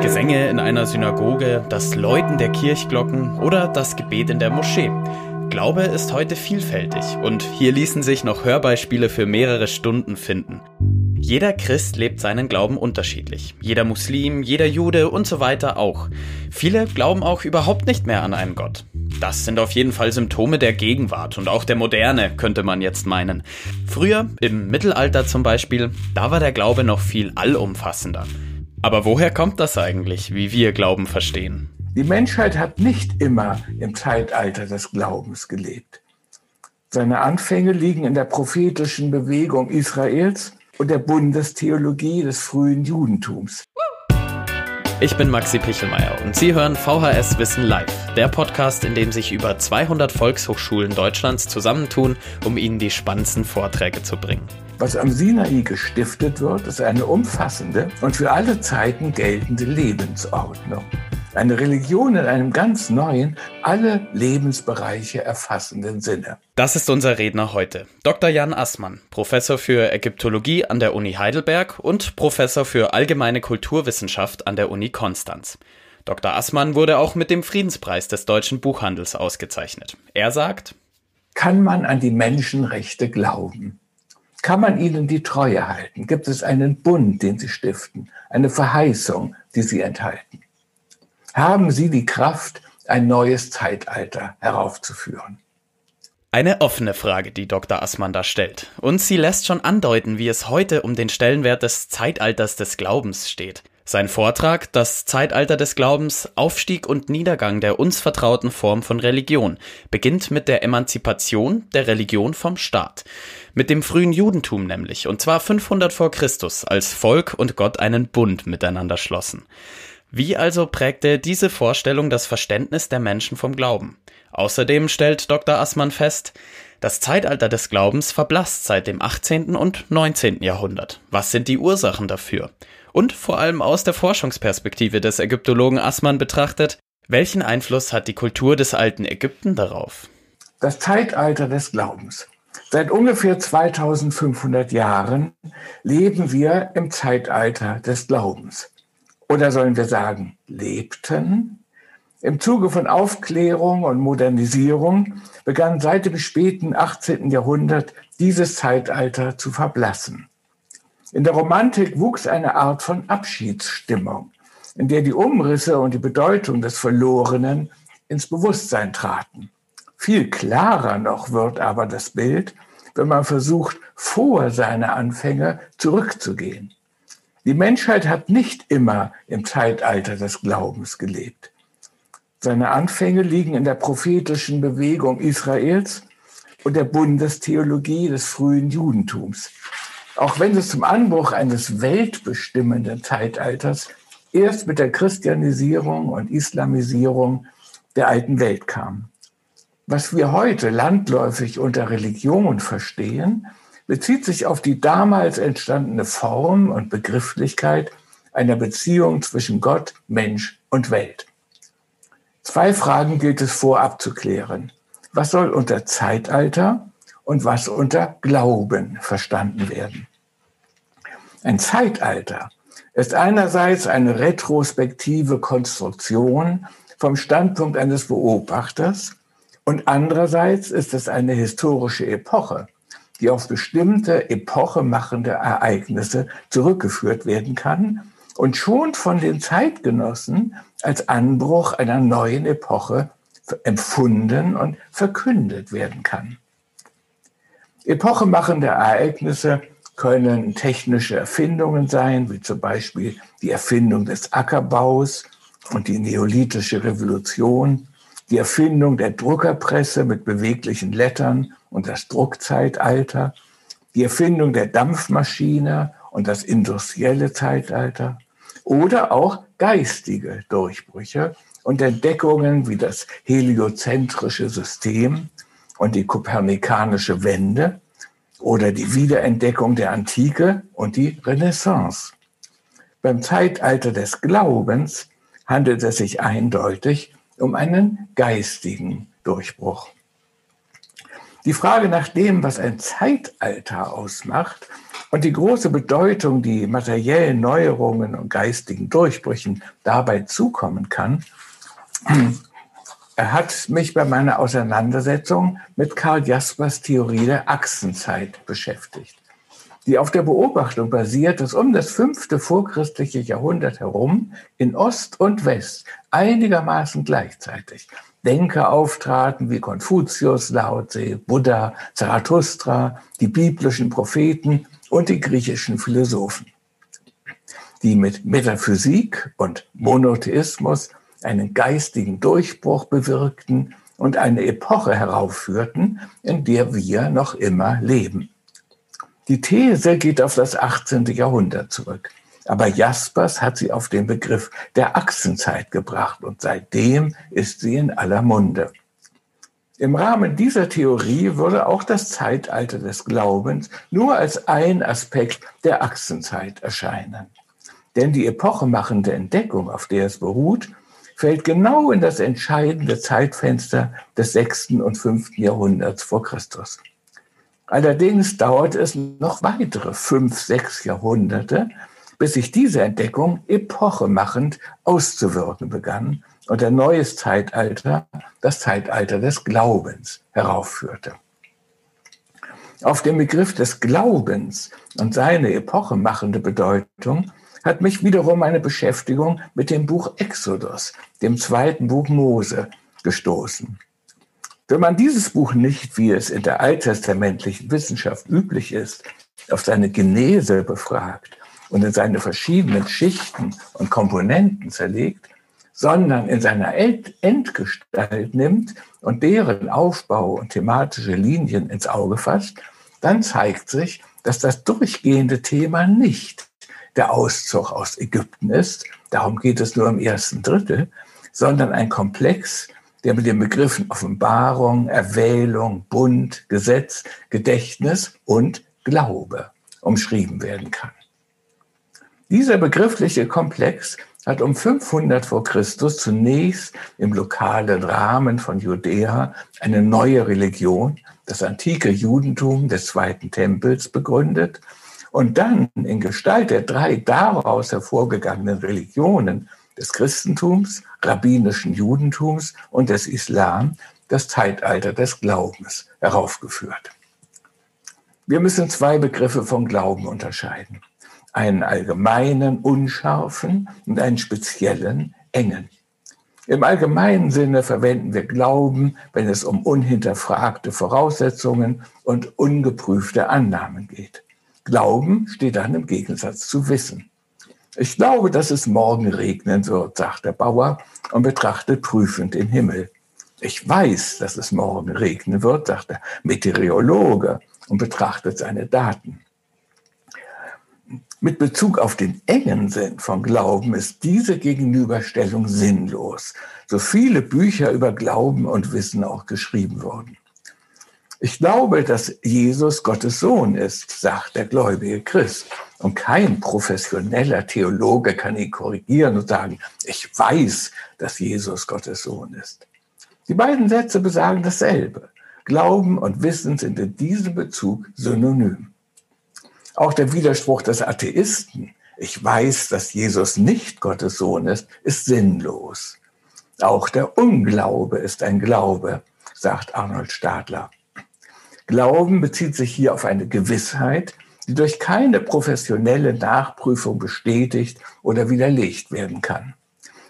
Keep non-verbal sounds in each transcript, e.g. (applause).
Gesänge in einer Synagoge, das Läuten der Kirchglocken oder das Gebet in der Moschee. Glaube ist heute vielfältig und hier ließen sich noch Hörbeispiele für mehrere Stunden finden. Jeder Christ lebt seinen Glauben unterschiedlich. Jeder Muslim, jeder Jude und so weiter auch. Viele glauben auch überhaupt nicht mehr an einen Gott. Das sind auf jeden Fall Symptome der Gegenwart und auch der Moderne, könnte man jetzt meinen. Früher, im Mittelalter zum Beispiel, da war der Glaube noch viel allumfassender. Aber woher kommt das eigentlich, wie wir Glauben verstehen? Die Menschheit hat nicht immer im Zeitalter des Glaubens gelebt. Seine Anfänge liegen in der prophetischen Bewegung Israels und der Bundestheologie des frühen Judentums. Ich bin Maxi Pichelmeier und Sie hören VHS Wissen Live, der Podcast, in dem sich über 200 Volkshochschulen Deutschlands zusammentun, um Ihnen die spannendsten Vorträge zu bringen. Was am Sinai gestiftet wird, ist eine umfassende und für alle Zeiten geltende Lebensordnung. Eine Religion in einem ganz neuen, alle Lebensbereiche erfassenden Sinne. Das ist unser Redner heute. Dr. Jan Assmann, Professor für Ägyptologie an der Uni Heidelberg und Professor für allgemeine Kulturwissenschaft an der Uni Konstanz. Dr. Assmann wurde auch mit dem Friedenspreis des deutschen Buchhandels ausgezeichnet. Er sagt, kann man an die Menschenrechte glauben? Kann man ihnen die Treue halten? Gibt es einen Bund, den sie stiften, eine Verheißung, die sie enthalten? Haben sie die Kraft, ein neues Zeitalter heraufzuführen? Eine offene Frage, die Dr. Assmann da stellt. Und sie lässt schon andeuten, wie es heute um den Stellenwert des Zeitalters des Glaubens steht. Sein Vortrag Das Zeitalter des Glaubens, Aufstieg und Niedergang der uns vertrauten Form von Religion beginnt mit der Emanzipation der Religion vom Staat. Mit dem frühen Judentum nämlich, und zwar 500 vor Christus, als Volk und Gott einen Bund miteinander schlossen. Wie also prägte diese Vorstellung das Verständnis der Menschen vom Glauben? Außerdem stellt Dr. Assmann fest, das Zeitalter des Glaubens verblasst seit dem 18. und 19. Jahrhundert. Was sind die Ursachen dafür? Und vor allem aus der Forschungsperspektive des Ägyptologen Assmann betrachtet, welchen Einfluss hat die Kultur des alten Ägypten darauf? Das Zeitalter des Glaubens. Seit ungefähr 2500 Jahren leben wir im Zeitalter des Glaubens oder sollen wir sagen, lebten. Im Zuge von Aufklärung und Modernisierung begann seit dem späten 18. Jahrhundert dieses Zeitalter zu verblassen. In der Romantik wuchs eine Art von Abschiedsstimmung, in der die Umrisse und die Bedeutung des Verlorenen ins Bewusstsein traten. Viel klarer noch wird aber das Bild, wenn man versucht, vor seine Anfänge zurückzugehen. Die Menschheit hat nicht immer im Zeitalter des Glaubens gelebt. Seine Anfänge liegen in der prophetischen Bewegung Israels und der Bundestheologie des frühen Judentums. Auch wenn es zum Anbruch eines weltbestimmenden Zeitalters erst mit der Christianisierung und Islamisierung der alten Welt kam. Was wir heute landläufig unter Religion verstehen, bezieht sich auf die damals entstandene Form und Begrifflichkeit einer Beziehung zwischen Gott, Mensch und Welt. Zwei Fragen gilt es vorab zu klären. Was soll unter Zeitalter und was unter Glauben verstanden werden? Ein Zeitalter ist einerseits eine retrospektive Konstruktion vom Standpunkt eines Beobachters und andererseits ist es eine historische Epoche, die auf bestimmte epochemachende Ereignisse zurückgeführt werden kann und schon von den Zeitgenossen als Anbruch einer neuen Epoche empfunden und verkündet werden kann. Epochemachende Ereignisse können technische Erfindungen sein, wie zum Beispiel die Erfindung des Ackerbaus und die neolithische Revolution, die Erfindung der Druckerpresse mit beweglichen Lettern und das Druckzeitalter, die Erfindung der Dampfmaschine und das industrielle Zeitalter oder auch geistige Durchbrüche und Entdeckungen wie das heliozentrische System und die kopernikanische Wende oder die Wiederentdeckung der Antike und die Renaissance. Beim Zeitalter des Glaubens handelt es sich eindeutig um einen geistigen Durchbruch. Die Frage nach dem, was ein Zeitalter ausmacht und die große Bedeutung, die materiellen Neuerungen und geistigen Durchbrüchen dabei zukommen kann, hat mich bei meiner Auseinandersetzung mit Karl Jaspers Theorie der Achsenzeit beschäftigt, die auf der Beobachtung basiert, dass um das fünfte vorchristliche Jahrhundert herum in Ost und West einigermaßen gleichzeitig Denker auftraten wie Konfuzius, Lao Tse, Buddha, Zarathustra, die biblischen Propheten und die griechischen Philosophen, die mit Metaphysik und Monotheismus einen geistigen Durchbruch bewirkten und eine Epoche heraufführten, in der wir noch immer leben. Die These geht auf das 18. Jahrhundert zurück. Aber Jaspers hat sie auf den Begriff der Achsenzeit gebracht und seitdem ist sie in aller Munde. Im Rahmen dieser Theorie würde auch das Zeitalter des Glaubens nur als ein Aspekt der Achsenzeit erscheinen. Denn die epochemachende Entdeckung, auf der es beruht, fällt genau in das entscheidende Zeitfenster des sechsten und fünften Jahrhunderts vor Christus. Allerdings dauert es noch weitere fünf, sechs Jahrhunderte, bis sich diese Entdeckung epochemachend auszuwirken begann und ein neues Zeitalter, das Zeitalter des Glaubens, heraufführte. Auf den Begriff des Glaubens und seine epochemachende Bedeutung hat mich wiederum eine Beschäftigung mit dem Buch Exodus, dem zweiten Buch Mose, gestoßen. Wenn man dieses Buch nicht, wie es in der alttestamentlichen Wissenschaft üblich ist, auf seine Genese befragt und in seine verschiedenen Schichten und Komponenten zerlegt, sondern in seiner Endgestalt nimmt und deren Aufbau und thematische Linien ins Auge fasst, dann zeigt sich, dass das durchgehende Thema nicht der Auszug aus Ägypten ist, darum geht es nur im ersten Drittel, sondern ein Komplex, der mit den Begriffen Offenbarung, Erwählung, Bund, Gesetz, Gedächtnis und Glaube umschrieben werden kann. Dieser begriffliche Komplex hat um 500 vor Christus zunächst im lokalen Rahmen von Judäa eine neue Religion, das antike Judentum des Zweiten Tempels, begründet und dann in Gestalt der drei daraus hervorgegangenen Religionen des Christentums, rabbinischen Judentums und des Islam das Zeitalter des Glaubens heraufgeführt. Wir müssen zwei Begriffe vom Glauben unterscheiden einen allgemeinen, unscharfen und einen speziellen, engen. Im allgemeinen Sinne verwenden wir Glauben, wenn es um unhinterfragte Voraussetzungen und ungeprüfte Annahmen geht. Glauben steht dann im Gegensatz zu Wissen. Ich glaube, dass es morgen regnen wird, sagt der Bauer und betrachtet prüfend den Himmel. Ich weiß, dass es morgen regnen wird, sagt der Meteorologe und betrachtet seine Daten. Mit Bezug auf den engen Sinn von Glauben ist diese Gegenüberstellung sinnlos, so viele Bücher über Glauben und Wissen auch geschrieben wurden. Ich glaube, dass Jesus Gottes Sohn ist, sagt der gläubige Christ. Und kein professioneller Theologe kann ihn korrigieren und sagen, ich weiß, dass Jesus Gottes Sohn ist. Die beiden Sätze besagen dasselbe. Glauben und Wissen sind in diesem Bezug synonym. Auch der Widerspruch des Atheisten, ich weiß, dass Jesus nicht Gottes Sohn ist, ist sinnlos. Auch der Unglaube ist ein Glaube, sagt Arnold Stadler. Glauben bezieht sich hier auf eine Gewissheit, die durch keine professionelle Nachprüfung bestätigt oder widerlegt werden kann.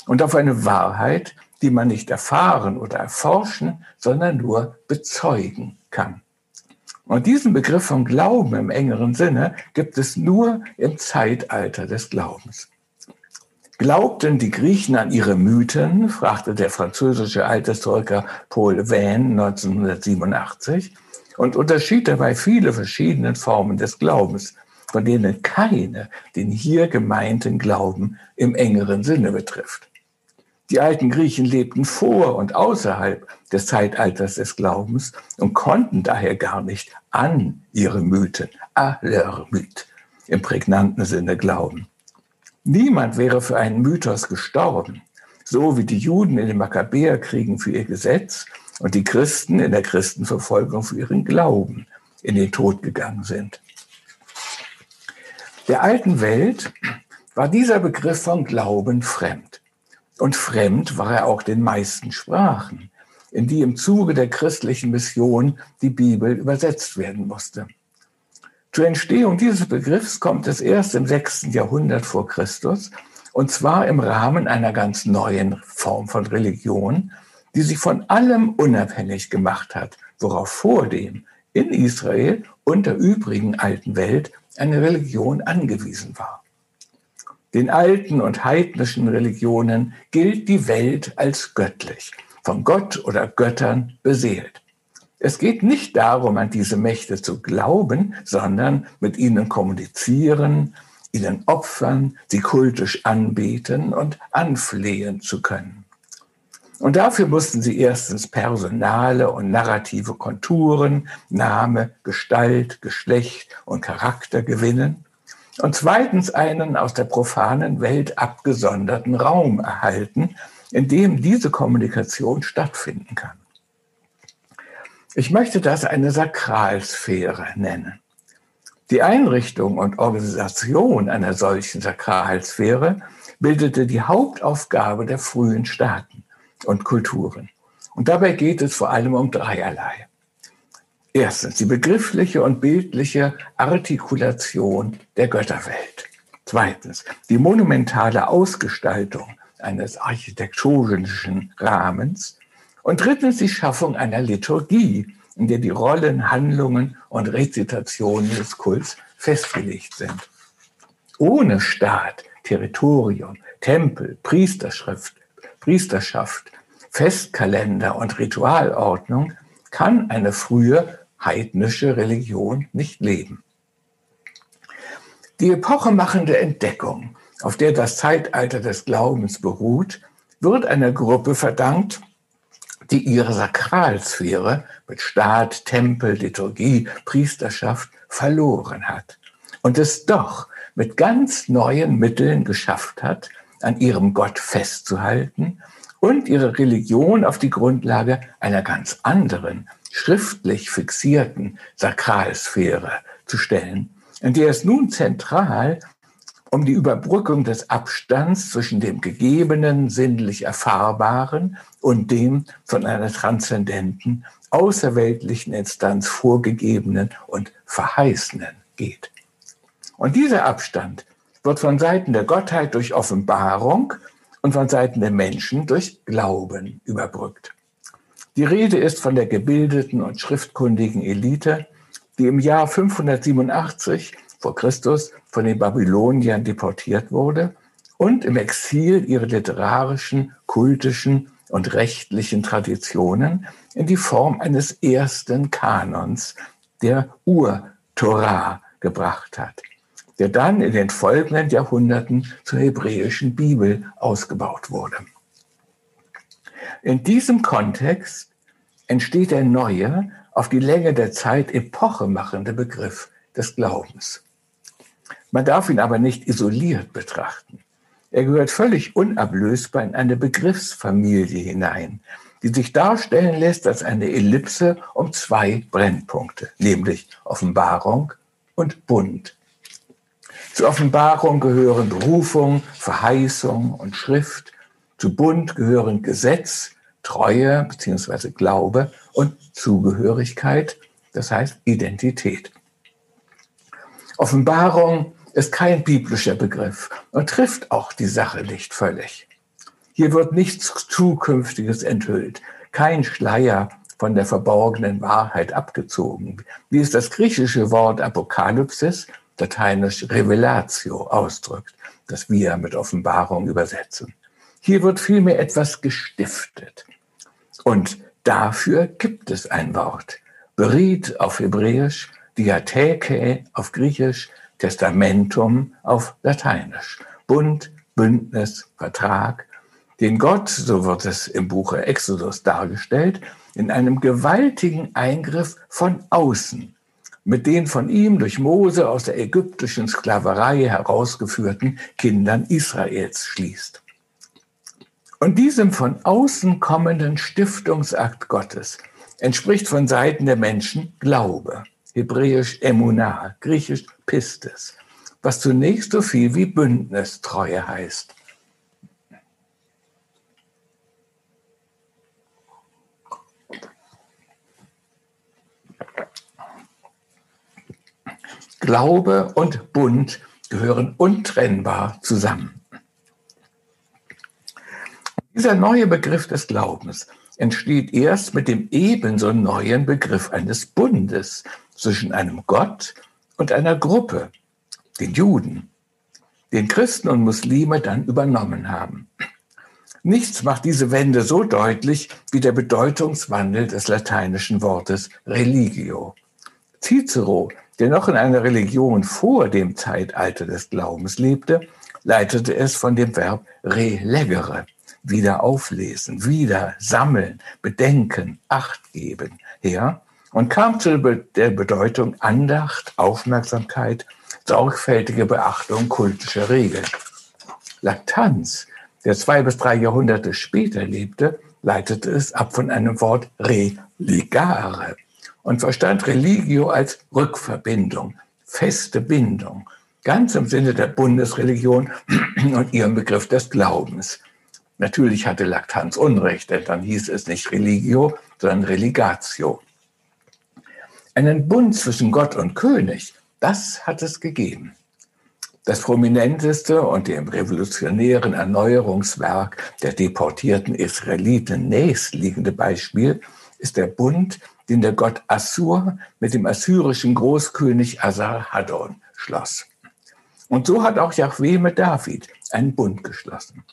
Und auf eine Wahrheit, die man nicht erfahren oder erforschen, sondern nur bezeugen kann. Und diesen Begriff von Glauben im engeren Sinne gibt es nur im Zeitalter des Glaubens. Glaubten die Griechen an ihre Mythen, fragte der französische Althistoriker Paul Vain 1987 und unterschied dabei viele verschiedene Formen des Glaubens, von denen keine den hier gemeinten Glauben im engeren Sinne betrifft. Die alten Griechen lebten vor und außerhalb des Zeitalters des Glaubens und konnten daher gar nicht an ihre Mythen, à leur mythe, im prägnanten Sinne glauben. Niemand wäre für einen Mythos gestorben, so wie die Juden in den Makkabäerkriegen für ihr Gesetz und die Christen in der Christenverfolgung für ihren Glauben in den Tod gegangen sind. Der alten Welt war dieser Begriff von Glauben fremd. Und fremd war er auch den meisten Sprachen, in die im Zuge der christlichen Mission die Bibel übersetzt werden musste. Zur Entstehung dieses Begriffs kommt es erst im sechsten Jahrhundert vor Christus, und zwar im Rahmen einer ganz neuen Form von Religion, die sich von allem unabhängig gemacht hat, worauf vor dem in Israel und der übrigen alten Welt eine Religion angewiesen war. Den alten und heidnischen Religionen gilt die Welt als göttlich, von Gott oder Göttern beseelt. Es geht nicht darum, an diese Mächte zu glauben, sondern mit ihnen kommunizieren, ihnen opfern, sie kultisch anbeten und anflehen zu können. Und dafür mussten sie erstens personale und narrative Konturen, Name, Gestalt, Geschlecht und Charakter gewinnen und zweitens einen aus der profanen Welt abgesonderten Raum erhalten, in dem diese Kommunikation stattfinden kann. Ich möchte das eine Sakralsphäre nennen. Die Einrichtung und Organisation einer solchen Sakralsphäre bildete die Hauptaufgabe der frühen Staaten und Kulturen. Und dabei geht es vor allem um dreierlei. Erstens die begriffliche und bildliche Artikulation der Götterwelt. Zweitens die monumentale Ausgestaltung eines architektonischen Rahmens. Und drittens die Schaffung einer Liturgie, in der die Rollen, Handlungen und Rezitationen des Kults festgelegt sind. Ohne Staat, Territorium, Tempel, Priesterschrift, Priesterschaft, Festkalender und Ritualordnung kann eine frühe heidnische Religion nicht leben. Die epochemachende Entdeckung, auf der das Zeitalter des Glaubens beruht, wird einer Gruppe verdankt, die ihre Sakralsphäre mit Staat, Tempel, Liturgie, Priesterschaft verloren hat und es doch mit ganz neuen Mitteln geschafft hat, an ihrem Gott festzuhalten und ihre Religion auf die Grundlage einer ganz anderen, schriftlich fixierten Sakralsphäre zu stellen, in der es nun zentral um die Überbrückung des Abstands zwischen dem Gegebenen, sinnlich Erfahrbaren und dem von einer transzendenten, außerweltlichen Instanz vorgegebenen und verheißenen geht. Und dieser Abstand wird von Seiten der Gottheit durch Offenbarung und von Seiten der Menschen durch Glauben überbrückt. Die Rede ist von der gebildeten und schriftkundigen Elite, die im Jahr 587 vor Christus von den Babyloniern deportiert wurde und im Exil ihre literarischen, kultischen und rechtlichen Traditionen in die Form eines ersten Kanons, der Ur-Torah, gebracht hat, der dann in den folgenden Jahrhunderten zur hebräischen Bibel ausgebaut wurde. In diesem Kontext entsteht der neue, auf die Länge der Zeit epochemachende Begriff des Glaubens. Man darf ihn aber nicht isoliert betrachten. Er gehört völlig unablösbar in eine Begriffsfamilie hinein, die sich darstellen lässt als eine Ellipse um zwei Brennpunkte, nämlich Offenbarung und Bund. Zur Offenbarung gehören Berufung, Verheißung und Schrift. Zu Bund gehören Gesetz, Treue bzw. Glaube und Zugehörigkeit, das heißt Identität. Offenbarung ist kein biblischer Begriff und trifft auch die Sache nicht völlig. Hier wird nichts Zukünftiges enthüllt, kein Schleier von der verborgenen Wahrheit abgezogen, wie es das griechische Wort Apokalypsis, lateinisch Revelatio, ausdrückt, das wir mit Offenbarung übersetzen. Hier wird vielmehr etwas gestiftet. Und dafür gibt es ein Wort. Berit auf Hebräisch, Diatheke auf Griechisch, Testamentum auf Lateinisch. Bund, Bündnis, Vertrag, den Gott, so wird es im Buche Exodus dargestellt, in einem gewaltigen Eingriff von außen mit den von ihm durch Mose aus der ägyptischen Sklaverei herausgeführten Kindern Israels schließt. Und diesem von außen kommenden Stiftungsakt Gottes entspricht von Seiten der Menschen Glaube, hebräisch Emunah, griechisch Pistes, was zunächst so viel wie Bündnistreue heißt. Glaube und Bund gehören untrennbar zusammen. Dieser neue Begriff des Glaubens entsteht erst mit dem ebenso neuen Begriff eines Bundes zwischen einem Gott und einer Gruppe, den Juden, den Christen und Muslime dann übernommen haben. Nichts macht diese Wende so deutlich wie der Bedeutungswandel des lateinischen Wortes religio. Cicero der noch in einer Religion vor dem Zeitalter des Glaubens lebte, leitete es von dem Verb relegere, wieder auflesen, wieder sammeln, bedenken, Acht geben her und kam zu der Bedeutung Andacht, Aufmerksamkeit, sorgfältige Beachtung kultischer Regeln. Laktanz, der zwei bis drei Jahrhunderte später lebte, leitete es ab von einem Wort religare, und verstand Religio als Rückverbindung, feste Bindung, ganz im Sinne der Bundesreligion (clears throat) und ihrem Begriff des Glaubens. Natürlich hatte Laktanz Unrecht, denn dann hieß es nicht Religio, sondern Religatio. Einen Bund zwischen Gott und König, das hat es gegeben. Das prominenteste und dem revolutionären Erneuerungswerk der deportierten Israeliten nächstliegende Beispiel ist der Bund den der Gott Assur mit dem assyrischen Großkönig Asar-Haddon schloss. Und so hat auch Yahweh mit David einen Bund geschlossen.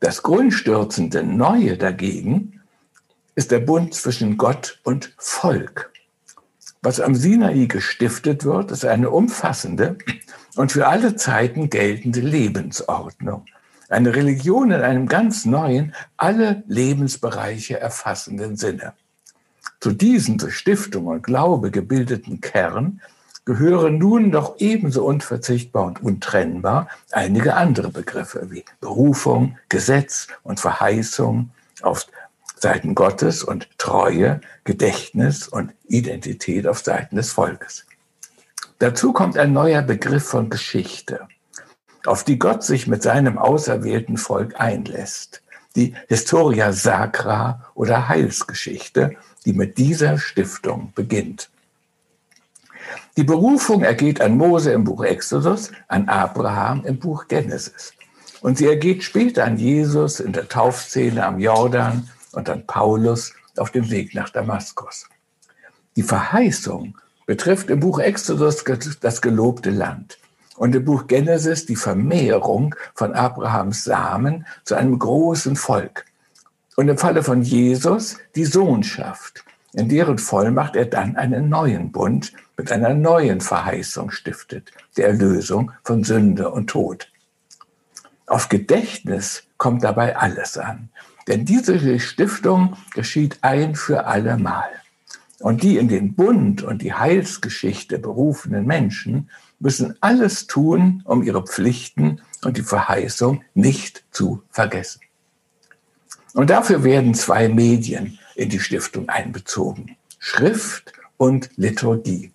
Das grundstürzende Neue dagegen ist der Bund zwischen Gott und Volk. Was am Sinai gestiftet wird, ist eine umfassende und für alle Zeiten geltende Lebensordnung. Eine Religion in einem ganz neuen, alle Lebensbereiche erfassenden Sinne. Zu diesem durch Stiftung und Glaube gebildeten Kern gehören nun doch ebenso unverzichtbar und untrennbar einige andere Begriffe wie Berufung, Gesetz und Verheißung auf Seiten Gottes und Treue, Gedächtnis und Identität auf Seiten des Volkes. Dazu kommt ein neuer Begriff von Geschichte, auf die Gott sich mit seinem auserwählten Volk einlässt. Die Historia Sacra oder Heilsgeschichte die mit dieser Stiftung beginnt. Die Berufung ergeht an Mose im Buch Exodus, an Abraham im Buch Genesis. Und sie ergeht später an Jesus in der Taufszene am Jordan und an Paulus auf dem Weg nach Damaskus. Die Verheißung betrifft im Buch Exodus das gelobte Land und im Buch Genesis die Vermehrung von Abrahams Samen zu einem großen Volk, und im Falle von Jesus die Sohnschaft, in deren Vollmacht er dann einen neuen Bund mit einer neuen Verheißung stiftet, der Erlösung von Sünde und Tod. Auf Gedächtnis kommt dabei alles an, denn diese Stiftung geschieht ein für alle Mal. Und die in den Bund und die Heilsgeschichte berufenen Menschen müssen alles tun, um ihre Pflichten und die Verheißung nicht zu vergessen. Und dafür werden zwei Medien in die Stiftung einbezogen. Schrift und Liturgie.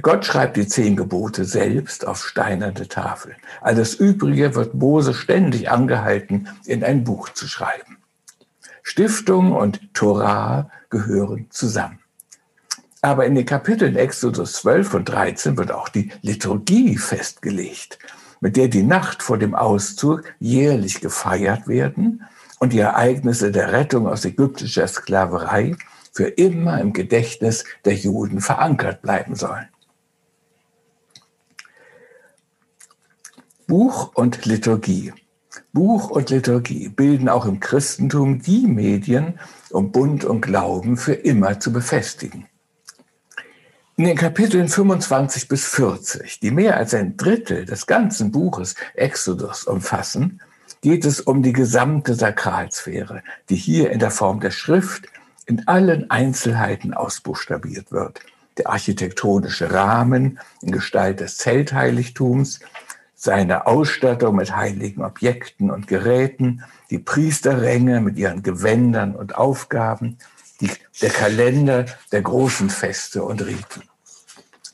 Gott schreibt die zehn Gebote selbst auf steinerne Tafeln. Alles Übrige wird Mose ständig angehalten, in ein Buch zu schreiben. Stiftung und Torah gehören zusammen. Aber in den Kapiteln Exodus 12 und 13 wird auch die Liturgie festgelegt, mit der die Nacht vor dem Auszug jährlich gefeiert werden und die Ereignisse der Rettung aus ägyptischer Sklaverei für immer im Gedächtnis der Juden verankert bleiben sollen. Buch und Liturgie. Buch und Liturgie bilden auch im Christentum die Medien, um Bund und Glauben für immer zu befestigen. In den Kapiteln 25 bis 40, die mehr als ein Drittel des ganzen Buches Exodus umfassen, geht es um die gesamte Sakralsphäre, die hier in der Form der Schrift in allen Einzelheiten ausbuchstabiert wird. Der architektonische Rahmen in Gestalt des Zeltheiligtums, seine Ausstattung mit heiligen Objekten und Geräten, die Priesterränge mit ihren Gewändern und Aufgaben, die, der Kalender der großen Feste und Riten.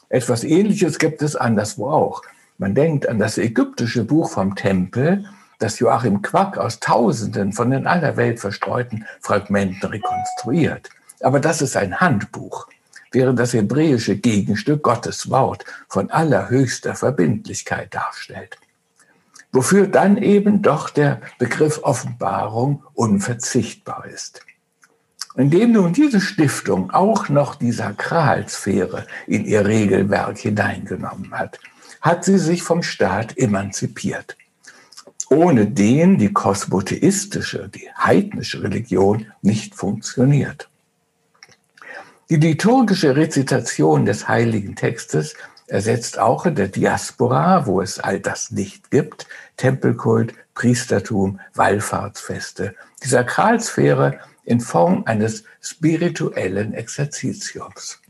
Etwas Ähnliches gibt es anderswo auch. Man denkt an das ägyptische Buch vom Tempel, das Joachim Quack aus Tausenden von in aller Welt verstreuten Fragmenten rekonstruiert. Aber das ist ein Handbuch, während das hebräische Gegenstück Gottes Wort von allerhöchster Verbindlichkeit darstellt. Wofür dann eben doch der Begriff Offenbarung unverzichtbar ist. Indem nun diese Stiftung auch noch die Sakralsphäre in ihr Regelwerk hineingenommen hat, hat sie sich vom Staat emanzipiert. Ohne den die kosmotheistische, die heidnische Religion nicht funktioniert. Die liturgische Rezitation des heiligen Textes ersetzt auch in der Diaspora, wo es all das nicht gibt, Tempelkult, Priestertum, Wallfahrtsfeste, die Sakralsphäre in Form eines spirituellen Exerzitiums.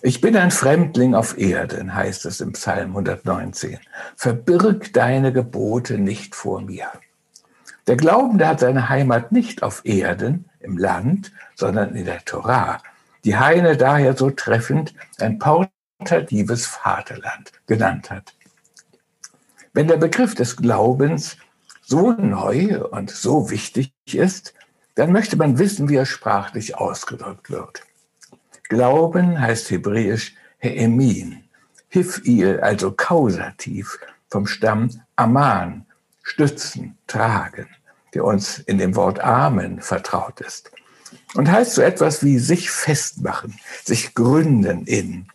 Ich bin ein Fremdling auf Erden, heißt es im Psalm 119. Verbirg deine Gebote nicht vor mir. Der Glaubende hat seine Heimat nicht auf Erden, im Land, sondern in der Torah, die Heine daher so treffend ein portatives Vaterland genannt hat. Wenn der Begriff des Glaubens so neu und so wichtig ist, dann möchte man wissen, wie er sprachlich ausgedrückt wird. Glauben heißt hebräisch Heemin, Hifil, also Kausativ, vom Stamm Aman, stützen, tragen, der uns in dem Wort Amen vertraut ist. Und heißt so etwas wie sich festmachen, sich gründen in.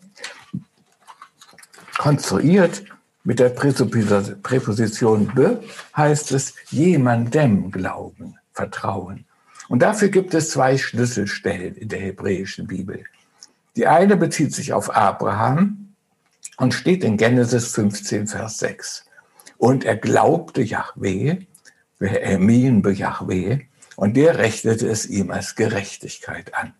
Konstruiert mit der Präposition be heißt es jemandem glauben, vertrauen. Und dafür gibt es zwei Schlüsselstellen in der hebräischen Bibel. Die eine bezieht sich auf Abraham und steht in Genesis 15, Vers 6. Und er glaubte Yahweh, Emin be Yahweh, und der rechnete es ihm als Gerechtigkeit an.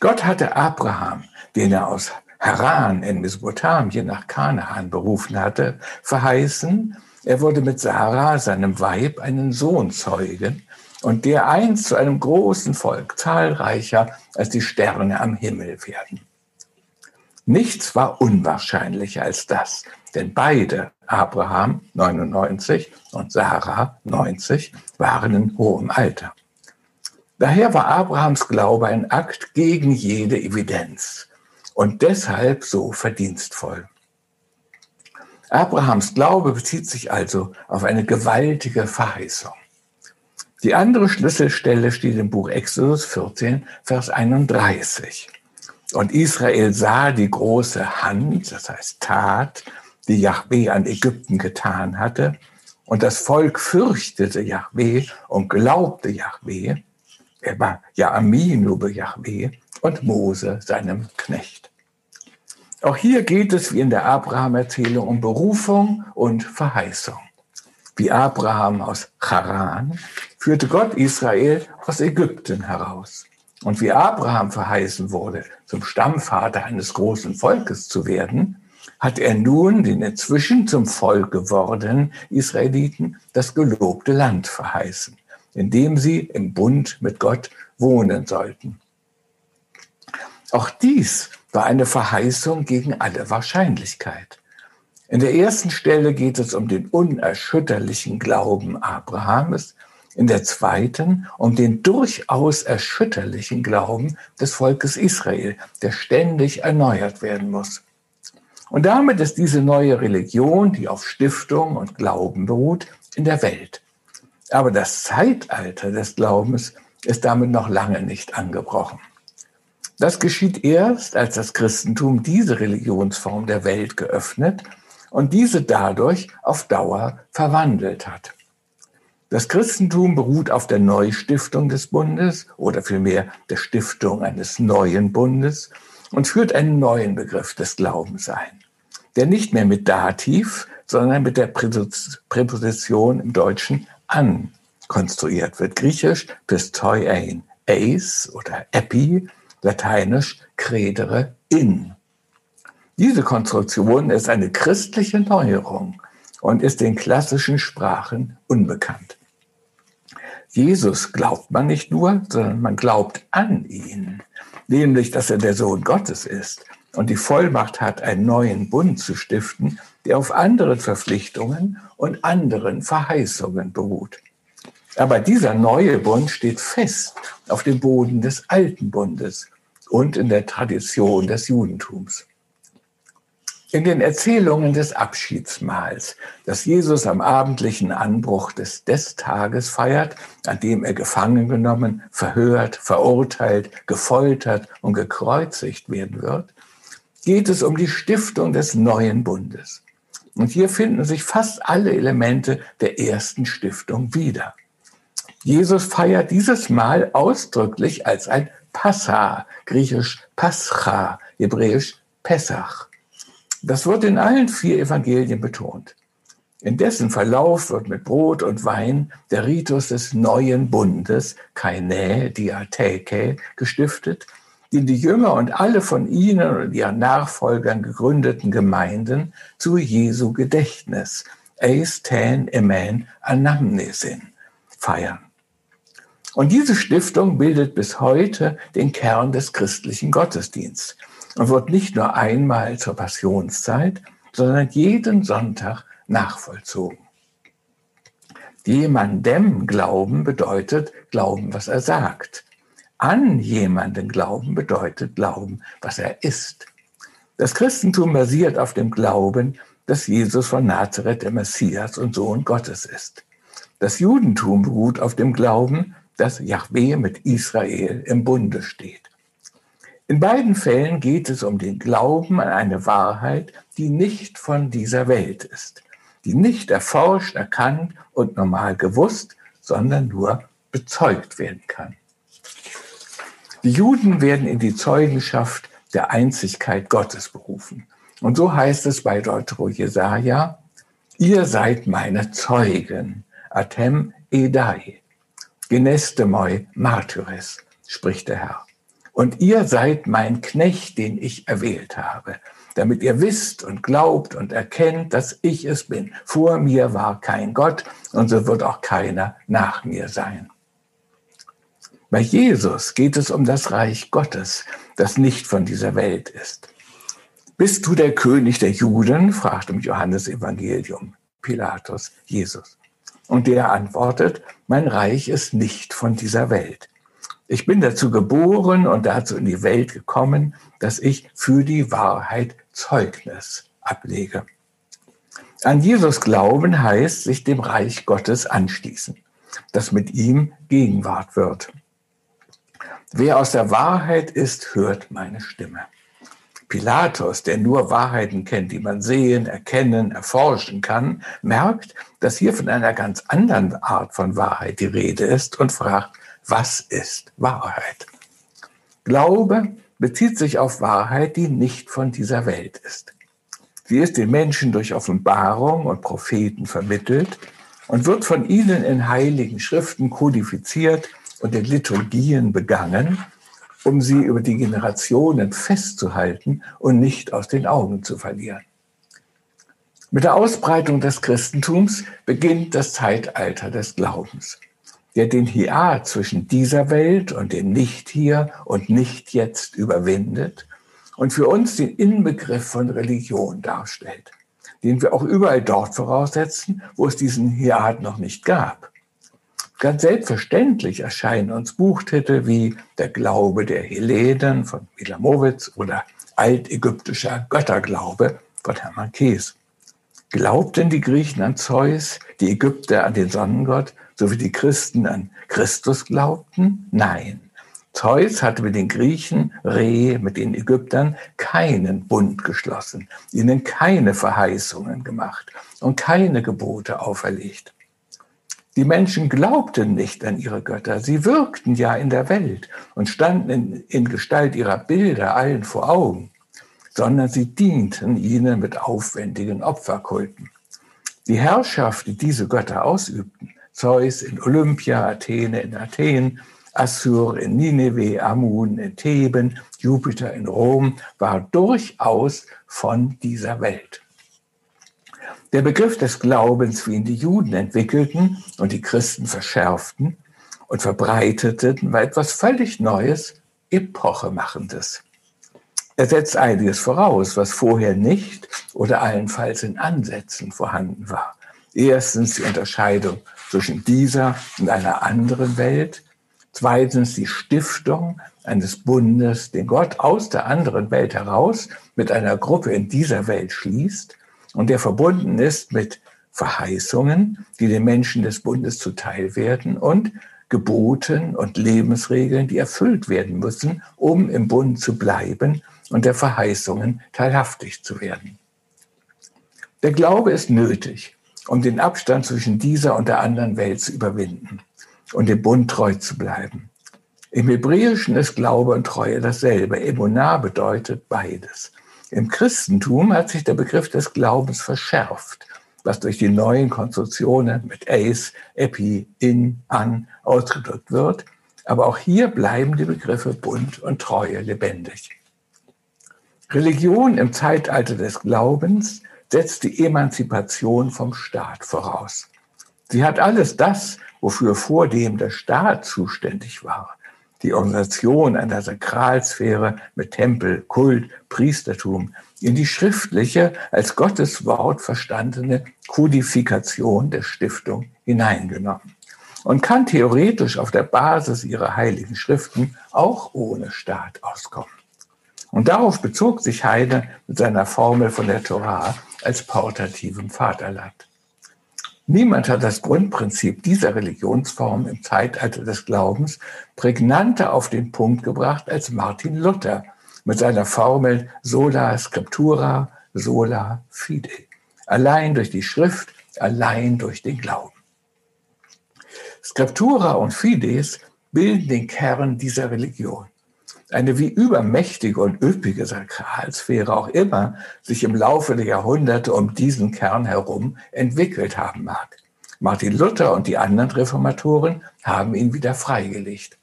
Gott hatte Abraham, den er aus Haran in Mesopotamien nach Kanaan berufen hatte, verheißen, er würde mit Sarah, seinem Weib, einen Sohn zeugen, und der einst zu einem großen Volk, zahlreicher als die Sterne am Himmel werden. Nichts war unwahrscheinlicher als das, denn beide, Abraham 99 und Sarah 90, waren in hohem Alter. Daher war Abrahams Glaube ein Akt gegen jede Evidenz und deshalb so verdienstvoll. Abrahams Glaube bezieht sich also auf eine gewaltige Verheißung. Die andere Schlüsselstelle steht im Buch Exodus 14, Vers 31. Und Israel sah die große Hand, das heißt Tat, die Yahweh an Ägypten getan hatte. Und das Volk fürchtete Yahweh und glaubte Yahweh. Er war Jaaminu be Yahweh und Mose seinem Knecht. Auch hier geht es wie in der Abraham-Erzählung um Berufung und Verheißung. Wie Abraham aus Charan führte Gott Israel aus Ägypten heraus. Und wie Abraham verheißen wurde, zum Stammvater eines großen Volkes zu werden, hat er nun den inzwischen zum Volk gewordenen Israeliten das gelobte Land verheißen, in dem sie im Bund mit Gott wohnen sollten. Auch dies war eine Verheißung gegen alle Wahrscheinlichkeit. In der ersten Stelle geht es um den unerschütterlichen Glauben Abrahams, in der zweiten um den durchaus erschütterlichen Glauben des Volkes Israel, der ständig erneuert werden muss. Und damit ist diese neue Religion, die auf Stiftung und Glauben beruht, in der Welt. Aber das Zeitalter des Glaubens ist damit noch lange nicht angebrochen. Das geschieht erst, als das Christentum diese Religionsform der Welt geöffnet und diese dadurch auf Dauer verwandelt hat. Das Christentum beruht auf der Neustiftung des Bundes oder vielmehr der Stiftung eines neuen Bundes und führt einen neuen Begriff des Glaubens ein, der nicht mehr mit Dativ, sondern mit der Präposition im Deutschen an konstruiert wird. Griechisch pistoiein, eis oder epi, lateinisch credere in. Diese Konstruktion ist eine christliche Neuerung und ist den klassischen Sprachen unbekannt. Jesus glaubt man nicht nur, sondern man glaubt an ihn, nämlich dass er der Sohn Gottes ist und die Vollmacht hat, einen neuen Bund zu stiften, der auf anderen Verpflichtungen und anderen Verheißungen beruht. Aber dieser neue Bund steht fest auf dem Boden des alten Bundes und in der Tradition des Judentums. In den Erzählungen des Abschiedsmahls, das Jesus am abendlichen Anbruch des, des Tages feiert, an dem er gefangen genommen, verhört, verurteilt, gefoltert und gekreuzigt werden wird, geht es um die Stiftung des neuen Bundes. Und hier finden sich fast alle Elemente der ersten Stiftung wieder. Jesus feiert dieses Mal ausdrücklich als ein Passa, griechisch Pascha, hebräisch Pessach. Das wird in allen vier Evangelien betont. In dessen Verlauf wird mit Brot und Wein der Ritus des neuen Bundes, Kaine, Diatheke, gestiftet, den die Jünger und alle von ihnen und ihren Nachfolgern gegründeten Gemeinden zu Jesu Gedächtnis, Eis ten Emen Anamnesin, feiern. Und diese Stiftung bildet bis heute den Kern des christlichen Gottesdienstes und wird nicht nur einmal zur Passionszeit, sondern jeden Sonntag nachvollzogen. Jemandem glauben bedeutet glauben, was er sagt. An jemanden glauben bedeutet glauben, was er ist. Das Christentum basiert auf dem Glauben, dass Jesus von Nazareth der Messias und Sohn Gottes ist. Das Judentum beruht auf dem Glauben, dass Yahweh mit Israel im Bunde steht. In beiden Fällen geht es um den Glauben an eine Wahrheit, die nicht von dieser Welt ist, die nicht erforscht, erkannt und normal gewusst, sondern nur bezeugt werden kann. Die Juden werden in die Zeugenschaft der Einzigkeit Gottes berufen. Und so heißt es bei Deutero Jesaja, ihr seid meine Zeugen, Atem Edai, Genestemoi Martyres, spricht der Herr. Und ihr seid mein Knecht, den ich erwählt habe, damit ihr wisst und glaubt und erkennt, dass ich es bin. Vor mir war kein Gott und so wird auch keiner nach mir sein. Bei Jesus geht es um das Reich Gottes, das nicht von dieser Welt ist. Bist du der König der Juden? fragt im Johannesevangelium Pilatus Jesus. Und der antwortet, mein Reich ist nicht von dieser Welt. Ich bin dazu geboren und dazu in die Welt gekommen, dass ich für die Wahrheit Zeugnis ablege. An Jesus glauben heißt sich dem Reich Gottes anschließen, das mit ihm Gegenwart wird. Wer aus der Wahrheit ist, hört meine Stimme. Pilatus, der nur Wahrheiten kennt, die man sehen, erkennen, erforschen kann, merkt, dass hier von einer ganz anderen Art von Wahrheit die Rede ist und fragt, was ist Wahrheit? Glaube bezieht sich auf Wahrheit, die nicht von dieser Welt ist. Sie ist den Menschen durch Offenbarung und Propheten vermittelt und wird von ihnen in heiligen Schriften kodifiziert und in Liturgien begangen, um sie über die Generationen festzuhalten und nicht aus den Augen zu verlieren. Mit der Ausbreitung des Christentums beginnt das Zeitalter des Glaubens der den Hiat zwischen dieser Welt und dem Nicht-Hier und Nicht-Jetzt überwindet und für uns den Inbegriff von Religion darstellt, den wir auch überall dort voraussetzen, wo es diesen Hiat noch nicht gab. Ganz selbstverständlich erscheinen uns Buchtitel wie Der Glaube der Hellenen von Wilamowitz oder Altägyptischer Götterglaube von Hermann Kees. Glaubten die Griechen an Zeus, die Ägypter an den Sonnengott so wie die Christen an Christus glaubten? Nein. Zeus hatte mit den Griechen, Re, mit den Ägyptern keinen Bund geschlossen, ihnen keine Verheißungen gemacht und keine Gebote auferlegt. Die Menschen glaubten nicht an ihre Götter, sie wirkten ja in der Welt und standen in, in Gestalt ihrer Bilder allen vor Augen, sondern sie dienten ihnen mit aufwendigen Opferkulten. Die Herrschaft, die diese Götter ausübten, Zeus in Olympia, Athene in Athen, Assur in Nineveh, Amun in Theben, Jupiter in Rom, war durchaus von dieser Welt. Der Begriff des Glaubens, wie ihn die Juden entwickelten und die Christen verschärften und verbreiteten, war etwas völlig Neues, Epochemachendes. Er setzt einiges voraus, was vorher nicht oder allenfalls in Ansätzen vorhanden war. Erstens die Unterscheidung zwischen dieser und einer anderen Welt. Zweitens die Stiftung eines Bundes, den Gott aus der anderen Welt heraus mit einer Gruppe in dieser Welt schließt und der verbunden ist mit Verheißungen, die den Menschen des Bundes zuteil werden und Geboten und Lebensregeln, die erfüllt werden müssen, um im Bund zu bleiben und der Verheißungen teilhaftig zu werden. Der Glaube ist nötig, um den Abstand zwischen dieser und der anderen Welt zu überwinden und dem Bund treu zu bleiben. Im Hebräischen ist Glaube und Treue dasselbe. Emunah bedeutet beides. Im Christentum hat sich der Begriff des Glaubens verschärft, was durch die neuen Konstruktionen mit Ace, Epi, In, An ausgedrückt wird. Aber auch hier bleiben die Begriffe Bund und Treue lebendig. Religion im Zeitalter des Glaubens setzt die Emanzipation vom Staat voraus. Sie hat alles das, wofür vor dem der Staat zuständig war, die Organisation einer Sakralsphäre mit Tempel, Kult, Priestertum in die schriftliche, als Gottes Wort verstandene Kodifikation der Stiftung hineingenommen und kann theoretisch auf der Basis ihrer heiligen Schriften auch ohne Staat auskommen. Und darauf bezog sich Heide mit seiner Formel von der Torah als portativem Vaterland. Niemand hat das Grundprinzip dieser Religionsform im Zeitalter des Glaubens prägnanter auf den Punkt gebracht als Martin Luther mit seiner Formel sola scriptura, sola fide. Allein durch die Schrift, allein durch den Glauben. Scriptura und Fides bilden den Kern dieser Religion eine wie übermächtige und üppige Sakralsphäre auch immer sich im Laufe der Jahrhunderte um diesen Kern herum entwickelt haben mag. Martin Luther und die anderen Reformatoren haben ihn wieder freigelegt.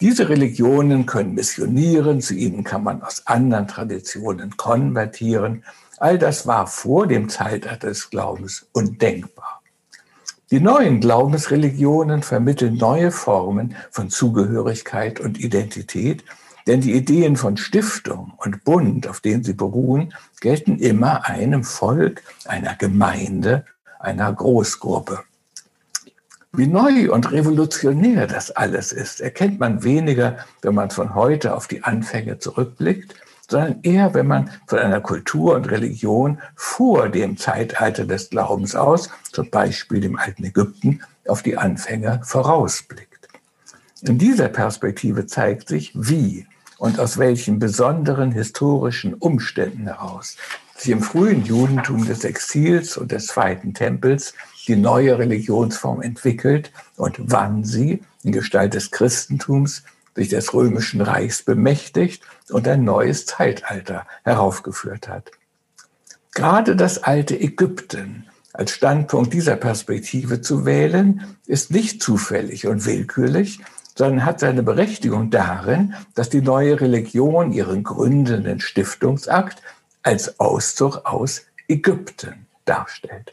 Diese Religionen können missionieren, zu ihnen kann man aus anderen Traditionen konvertieren. All das war vor dem Zeitalter des Glaubens undenkbar. Die neuen Glaubensreligionen vermitteln neue Formen von Zugehörigkeit und Identität, denn die Ideen von Stiftung und Bund, auf denen sie beruhen, gelten immer einem Volk, einer Gemeinde, einer Großgruppe. Wie neu und revolutionär das alles ist, erkennt man weniger, wenn man von heute auf die Anfänge zurückblickt, sondern eher, wenn man von einer Kultur und Religion vor dem Zeitalter des Glaubens aus, zum Beispiel dem alten Ägypten, auf die Anfänger vorausblickt. In dieser Perspektive zeigt sich, wie und aus welchen besonderen historischen Umständen heraus sich im frühen Judentum des Exils und des Zweiten Tempels die neue Religionsform entwickelt und wann sie in Gestalt des Christentums sich des römischen Reichs bemächtigt und ein neues Zeitalter heraufgeführt hat. Gerade das alte Ägypten als Standpunkt dieser Perspektive zu wählen, ist nicht zufällig und willkürlich, sondern hat seine Berechtigung darin, dass die neue Religion ihren gründenden Stiftungsakt als Auszug aus Ägypten darstellt.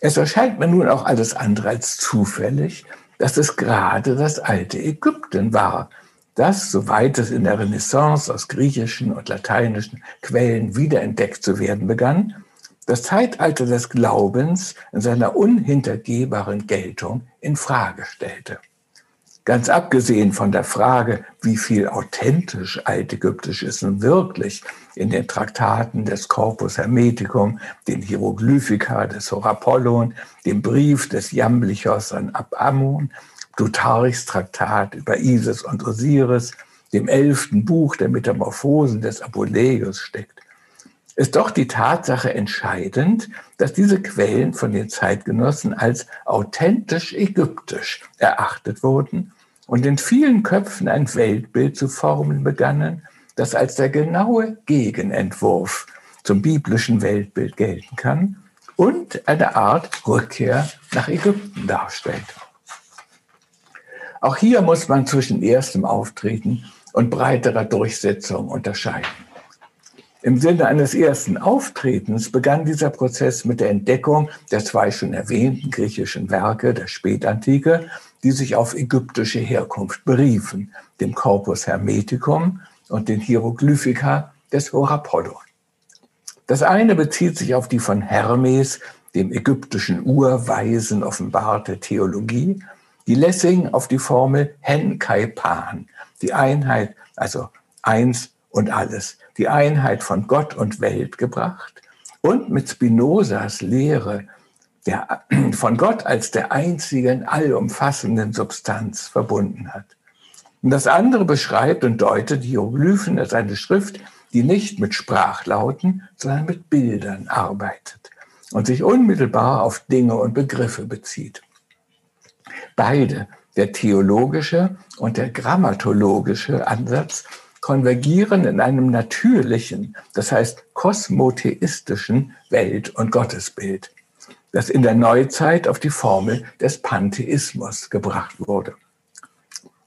Es erscheint mir nun auch alles andere als zufällig, dass es gerade das alte Ägypten war, das, soweit es in der Renaissance aus griechischen und lateinischen Quellen wiederentdeckt zu werden begann, das Zeitalter des Glaubens in seiner unhintergehbaren Geltung in Frage stellte. Ganz abgesehen von der Frage, wie viel authentisch Altägyptisch ist nun wirklich in den Traktaten des Corpus Hermeticum, den Hieroglyphika des Horapollon, dem Brief des Jamblichos an Abamun, Plutarchs Traktat über Isis und Osiris, dem elften Buch der Metamorphosen des Apuleius steckt, ist doch die Tatsache entscheidend, dass diese Quellen von den Zeitgenossen als authentisch ägyptisch erachtet wurden und in vielen Köpfen ein Weltbild zu formen begannen, das als der genaue Gegenentwurf zum biblischen Weltbild gelten kann und eine Art Rückkehr nach Ägypten darstellt. Auch hier muss man zwischen erstem Auftreten und breiterer Durchsetzung unterscheiden. Im Sinne eines ersten Auftretens begann dieser Prozess mit der Entdeckung der zwei schon erwähnten griechischen Werke der Spätantike, die sich auf ägyptische Herkunft beriefen, dem Corpus Hermeticum und den Hieroglyphika des Horapollo. Das eine bezieht sich auf die von Hermes, dem ägyptischen Urweisen, offenbarte Theologie, die Lessing auf die Formel Hen Kai Pan, die Einheit, also eins und alles, die Einheit von Gott und Welt gebracht und mit Spinozas Lehre der, (clears throat) von Gott als der einzigen allumfassenden Substanz verbunden hat. Und das andere beschreibt und deutet Hieroglyphen als eine Schrift, die nicht mit Sprachlauten, sondern mit Bildern arbeitet und sich unmittelbar auf Dinge und Begriffe bezieht. Beide, der theologische und der grammatologische Ansatz, konvergieren in einem natürlichen, das heißt kosmotheistischen Welt- und Gottesbild, das in der Neuzeit auf die Formel des Pantheismus gebracht wurde.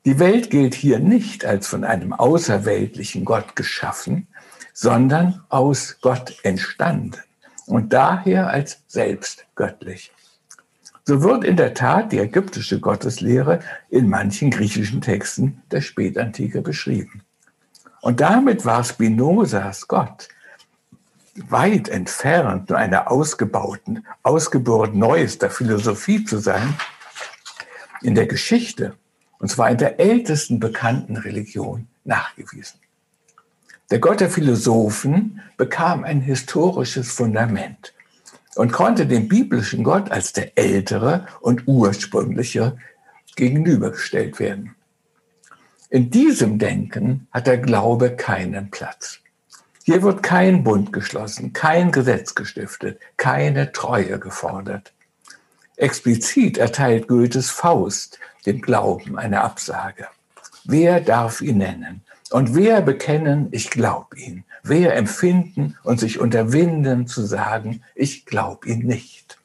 Die Welt gilt hier nicht als von einem außerweltlichen Gott geschaffen, sondern aus Gott entstanden und daher als selbst göttlich. So wird in der Tat die ägyptische Gotteslehre in manchen griechischen Texten der Spätantike beschrieben. Und damit war Spinozas Gott weit entfernt, nur einer ausgebauten, Ausgeburt neuester Philosophie zu sein, in der Geschichte, und zwar in der ältesten bekannten Religion, nachgewiesen. Der Gott der Philosophen bekam ein historisches Fundament und konnte dem biblischen Gott als der ältere und ursprüngliche gegenübergestellt werden. In diesem Denken hat der Glaube keinen Platz. Hier wird kein Bund geschlossen, kein Gesetz gestiftet, keine Treue gefordert. Explizit erteilt Goethes Faust dem Glauben eine Absage. Wer darf ihn nennen? Und wer bekennen, ich glaub ihn? Wer empfinden und sich unterwinden zu sagen, ich glaub ihn nicht?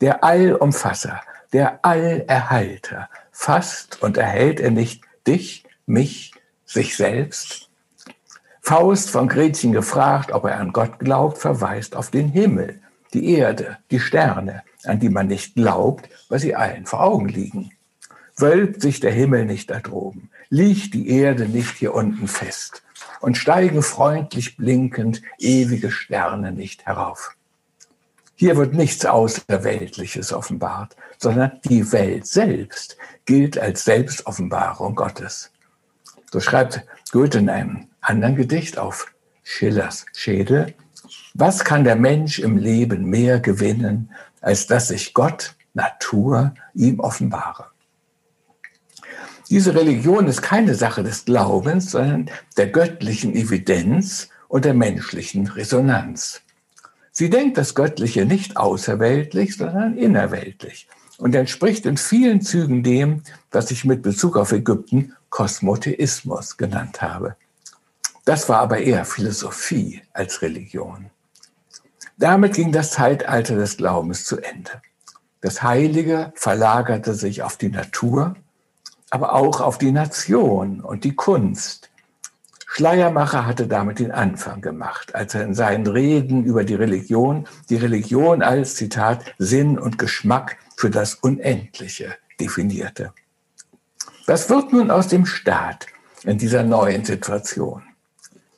Der Allumfasser, der Allerhalter, fasst und erhält er nicht dich mich, sich selbst? Faust von Gretchen gefragt, ob er an Gott glaubt, verweist auf den Himmel, die Erde, die Sterne, an die man nicht glaubt, weil sie allen vor Augen liegen. Wölbt sich der Himmel nicht da droben, liegt die Erde nicht hier unten fest und steigen freundlich blinkend ewige Sterne nicht herauf. Hier wird nichts Außerweltliches offenbart, sondern die Welt selbst gilt als Selbstoffenbarung Gottes. So schreibt Goethe in einem anderen Gedicht auf Schillers Schädel, was kann der Mensch im Leben mehr gewinnen, als dass sich Gott, Natur, ihm offenbare? Diese Religion ist keine Sache des Glaubens, sondern der göttlichen Evidenz und der menschlichen Resonanz. Sie denkt das Göttliche nicht außerweltlich, sondern innerweltlich und entspricht in vielen Zügen dem, was ich mit Bezug auf Ägypten Kosmotheismus genannt habe. Das war aber eher Philosophie als Religion. Damit ging das Zeitalter des Glaubens zu Ende. Das Heilige verlagerte sich auf die Natur, aber auch auf die Nation und die Kunst. Schleiermacher hatte damit den Anfang gemacht, als er in seinen Reden über die Religion die Religion als, Zitat, Sinn und Geschmack für das Unendliche definierte. Was wird nun aus dem Staat in dieser neuen Situation?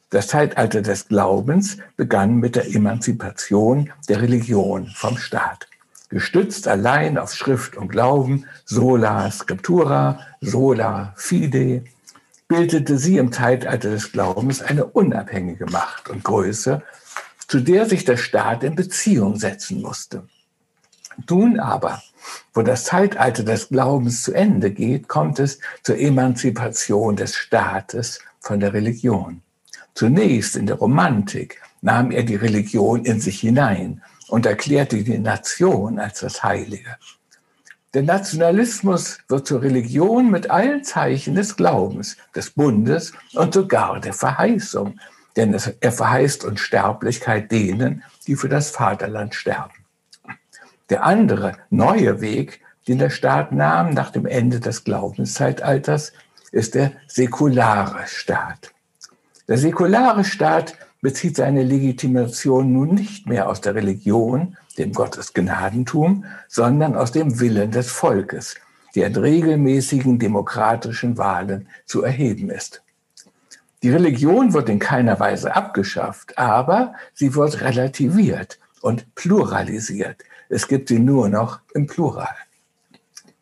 Das Zeitalter des Glaubens begann mit der Emanzipation der Religion vom Staat. Gestützt allein auf Schrift und Glauben, sola scriptura, sola fide, bildete sie im Zeitalter des Glaubens eine unabhängige Macht und Größe, zu der sich der Staat in Beziehung setzen musste. Nun aber wo das Zeitalter des Glaubens zu Ende geht, kommt es zur Emanzipation des Staates von der Religion. Zunächst in der Romantik nahm er die Religion in sich hinein und erklärte die Nation als das Heilige. Der Nationalismus wird zur Religion mit allen Zeichen des Glaubens, des Bundes und sogar der Verheißung, denn er verheißt Unsterblichkeit denen, die für das Vaterland sterben. Der andere, neue Weg den der Staat nahm nach dem Ende des Glaubenszeitalters, ist der säkulare Staat. Der säkulare Staat bezieht seine Legitimation nun nicht mehr aus der Religion, dem Gottesgnadentum, sondern aus dem Willen des Volkes, der in regelmäßigen demokratischen Wahlen zu erheben ist. Die Religion wird in keiner Weise abgeschafft, aber sie wird relativiert und pluralisiert. Es gibt sie nur noch im Plural.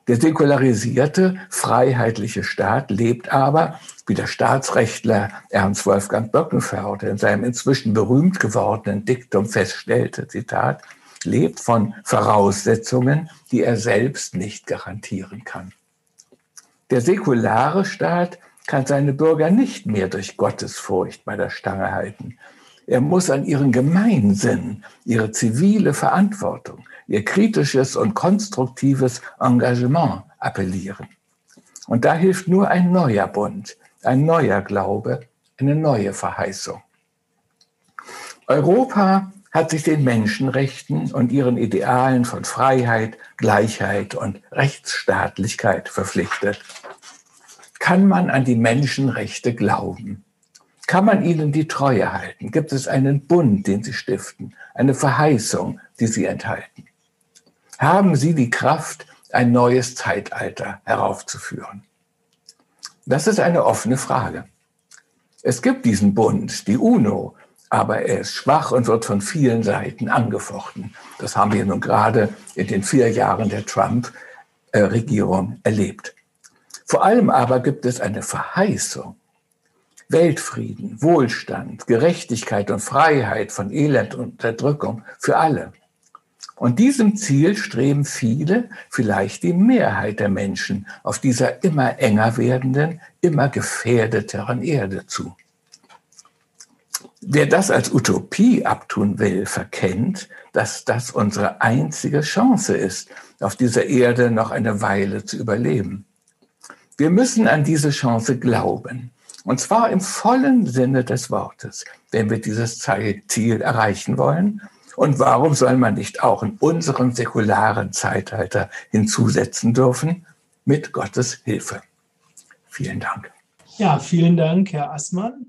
Der säkularisierte, freiheitliche Staat lebt aber, wie der Staatsrechtler Ernst Wolfgang Böckenförde in seinem inzwischen berühmt gewordenen Diktum feststellte, Zitat, lebt von Voraussetzungen, die er selbst nicht garantieren kann. Der säkulare Staat kann seine Bürger nicht mehr durch Gottesfurcht bei der Stange halten. Er muss an ihren Gemeinsinn, ihre zivile Verantwortung, ihr kritisches und konstruktives Engagement appellieren. Und da hilft nur ein neuer Bund, ein neuer Glaube, eine neue Verheißung. Europa hat sich den Menschenrechten und ihren Idealen von Freiheit, Gleichheit und Rechtsstaatlichkeit verpflichtet. Kann man an die Menschenrechte glauben? Kann man ihnen die Treue halten? Gibt es einen Bund, den sie stiften, eine Verheißung, die sie enthalten? Haben sie die Kraft, ein neues Zeitalter heraufzuführen? Das ist eine offene Frage. Es gibt diesen Bund, die UNO, aber er ist schwach und wird von vielen Seiten angefochten. Das haben wir nun gerade in den vier Jahren der Trump-Regierung erlebt. Vor allem aber gibt es eine Verheißung. Weltfrieden, Wohlstand, Gerechtigkeit und Freiheit von Elend und Unterdrückung für alle. Und diesem Ziel streben viele, vielleicht die Mehrheit der Menschen auf dieser immer enger werdenden, immer gefährdeteren Erde zu. Wer das als Utopie abtun will, verkennt, dass das unsere einzige Chance ist, auf dieser Erde noch eine Weile zu überleben. Wir müssen an diese Chance glauben. Und zwar im vollen Sinne des Wortes, wenn wir dieses Ziel erreichen wollen und warum soll man nicht auch in unserem säkularen Zeitalter hinzusetzen dürfen? Mit Gottes Hilfe. Vielen Dank. Ja, vielen Dank, Herr Assmann.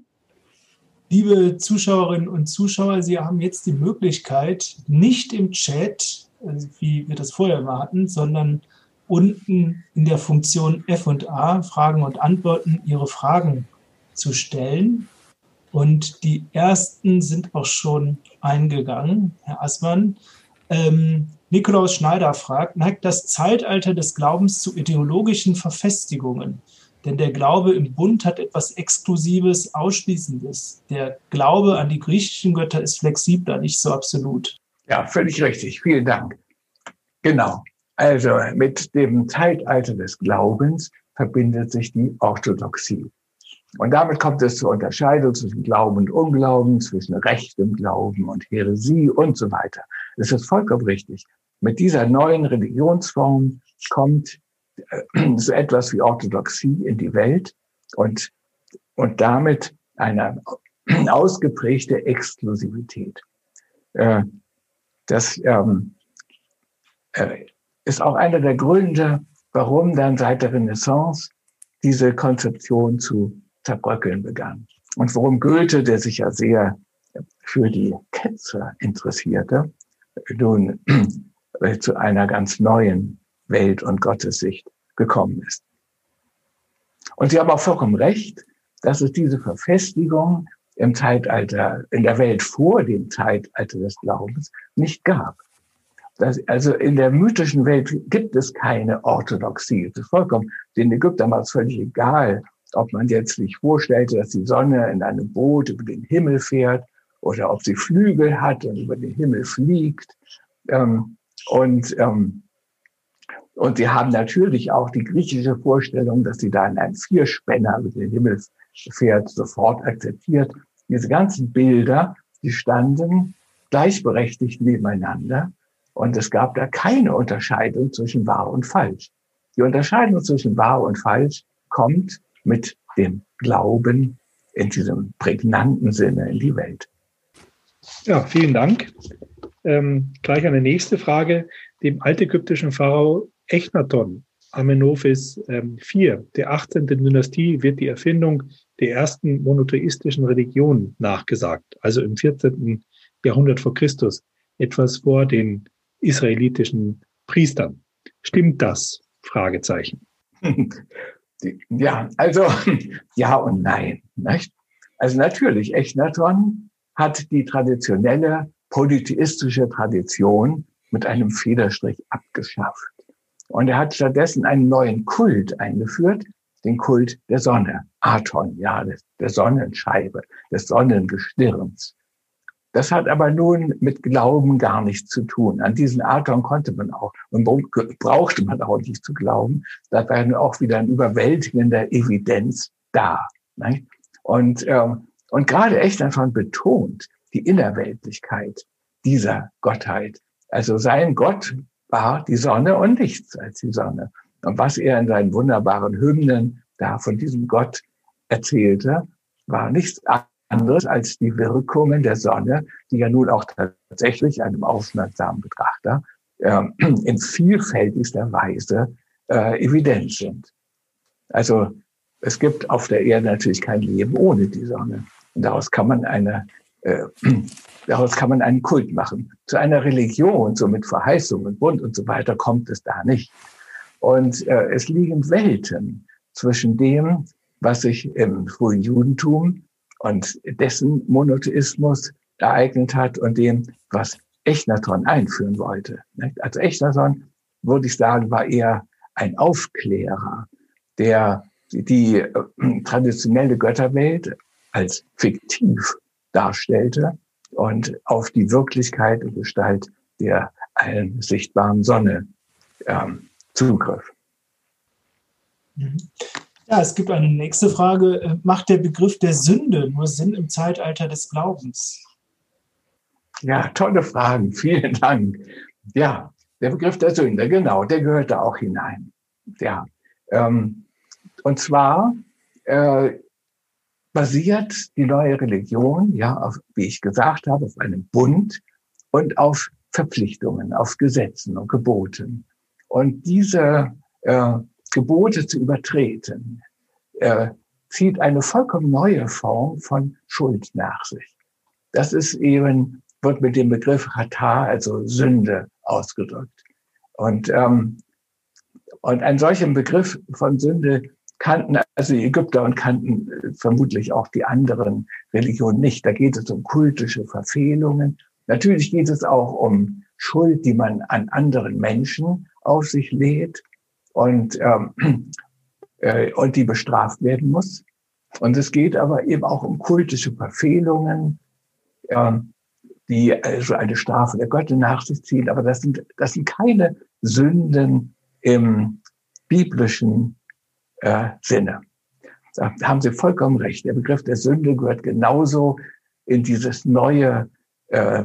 Liebe Zuschauerinnen und Zuschauer, Sie haben jetzt die Möglichkeit, nicht im Chat, also wie wir das vorher mal hatten, sondern unten in der Funktion F und A Fragen und Antworten Ihre Fragen zu stellen. Und die ersten sind auch schon eingegangen, Herr Assmann. Ähm, Nikolaus Schneider fragt, neigt das Zeitalter des Glaubens zu ideologischen Verfestigungen? Denn der Glaube im Bund hat etwas Exklusives, Ausschließendes. Der Glaube an die griechischen Götter ist flexibler, nicht so absolut. Ja, völlig richtig. Vielen Dank. Genau. Also mit dem Zeitalter des Glaubens verbindet sich die Orthodoxie. Und damit kommt es zur Unterscheidung zwischen Glauben und Unglauben, zwischen rechtem Glauben und Heresie und so weiter. Das ist vollkommen richtig. Mit dieser neuen Religionsform kommt äh, (clears throat) so etwas wie Orthodoxie in die Welt und, und damit eine (clears throat) ausgeprägte Exklusivität. Äh, das ähm, äh, ist auch einer der Gründe, warum dann seit der Renaissance diese Konzeption zu zerbröckeln begann. Und worum Goethe, der sich ja sehr für die Ketzer interessierte, nun (clears throat) zu einer ganz neuen Welt- und Gottessicht gekommen ist. Und Sie haben auch vollkommen recht, dass es diese Verfestigung im Zeitalter, in der Welt vor dem Zeitalter des Glaubens nicht gab. Das, also in der mythischen Welt gibt es keine Orthodoxie. Es ist vollkommen, den Ägyptern war es völlig egal, ob man jetzt sich vorstellte, dass die Sonne in einem Boot über den Himmel fährt oder ob sie Flügel hat und über den Himmel fliegt. Ähm, und, ähm, und sie haben natürlich auch die griechische Vorstellung, dass sie da in einem Vierspänner über den Himmel fährt, sofort akzeptiert. Diese ganzen Bilder, die standen gleichberechtigt nebeneinander und es gab da keine Unterscheidung zwischen wahr und falsch. Die Unterscheidung zwischen wahr und falsch kommt mit dem Glauben in diesem prägnanten Sinne in die Welt. Ja, vielen Dank. Ähm, gleich eine nächste Frage. Dem altägyptischen Pharao Echnaton, Amenophis ähm, IV, der 18. Dynastie, wird die Erfindung der ersten monotheistischen Religion nachgesagt, also im 14. Jahrhundert vor Christus, etwas vor den israelitischen Priestern. Stimmt das? Fragezeichen. (laughs) Ja, also (laughs) ja und nein. Nicht? Also natürlich, Echnaton hat die traditionelle polytheistische Tradition mit einem Federstrich abgeschafft. Und er hat stattdessen einen neuen Kult eingeführt, den Kult der Sonne, Aton, ja, der Sonnenscheibe, des Sonnengestirns. Das hat aber nun mit Glauben gar nichts zu tun. An diesen Aton konnte man auch und brauchte man auch nicht zu glauben. Da war nun auch wieder ein überwältigender Evidenz da. Nicht? Und, ähm, und gerade echt davon betont die Innerweltlichkeit dieser Gottheit. Also sein Gott war die Sonne und nichts als die Sonne. Und was er in seinen wunderbaren Hymnen da von diesem Gott erzählte, war nichts anderes als die Wirkungen der Sonne, die ja nun auch tatsächlich einem aufmerksamen Betrachter äh, (clears throat) in vielfältigster Weise äh, evident sind. Also es gibt auf der Erde natürlich kein Leben ohne die Sonne. Und daraus kann man eine äh, (clears throat) daraus kann man einen Kult machen. Zu einer Religion, so mit Verheißung und Bund und so weiter, kommt es da nicht. Und äh, es liegen Welten zwischen dem, was sich im frühen Judentum und dessen Monotheismus ereignet hat und dem, was Echnaton einführen wollte. Also Echnaton, würde ich sagen, war eher ein Aufklärer, der die äh, traditionelle Götterwelt als fiktiv darstellte und auf die Wirklichkeit und Gestalt der allen sichtbaren Sonne ähm, zugriff. Mhm. Ja, es gibt eine nächste Frage. Äh, macht der Begriff der Sünde nur Sinn im Zeitalter des Glaubens? Ja, tolle Fragen. Vielen Dank. Ja, der Begriff der Sünde, genau, der gehört da auch hinein. Ja, ähm, und zwar äh, basiert die neue Religion, ja, auf, wie ich gesagt habe, auf einem Bund und auf Verpflichtungen, auf Gesetzen und Geboten. Und diese äh, Gebote zu übertreten, äh, zieht eine vollkommen neue Form von Schuld nach sich. Das ist eben, wird mit dem Begriff Hata, also Sünde, ausgedrückt. Und, ähm, und einen solchen Begriff von Sünde kannten also die Ägypter und kannten äh, vermutlich auch die anderen Religionen nicht. Da geht es um kultische Verfehlungen. Natürlich geht es auch um Schuld, die man an anderen Menschen auf sich lädt und, ähm, (clears throat) äh, und die bestraft werden muss. Und es geht aber eben auch um kultische Verfehlungen, äh, die also eine Strafe der Götter nach sich ziehen. Aber das sind, das sind keine Sünden im biblischen äh, Sinne. Da haben Sie vollkommen recht. Der Begriff der Sünde gehört genauso in dieses neue äh,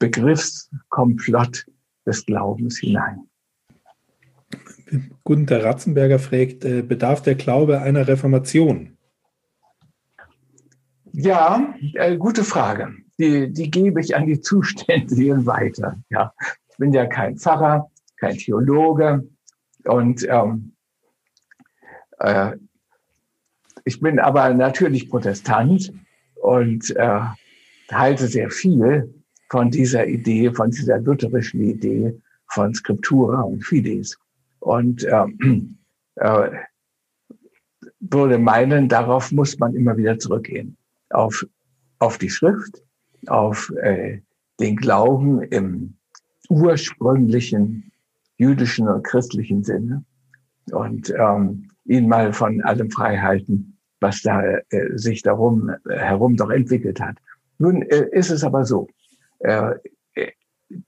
Begriffskomplott des Glaubens hinein. Gunther Ratzenberger fragt, äh, bedarf der Glaube einer Reformation? Ja, äh, gute Frage. Die, die gebe ich an die Zuständigen weiter. Ja, ich bin ja kein Pfarrer, kein Theologe und ähm, äh, ich bin aber natürlich Protestant und äh, halte sehr viel von dieser Idee, von dieser lutherischen Idee von Scriptura und Fides. Und ähm, äh, würde meinen, darauf muss man immer wieder zurückgehen. Auf, auf die Schrift, auf äh, den Glauben im ursprünglichen jüdischen und christlichen Sinne. Und ähm, ihn mal von allem frei halten, was da äh, sich darum äh, herum doch entwickelt hat. Nun äh, ist es aber so, äh, äh,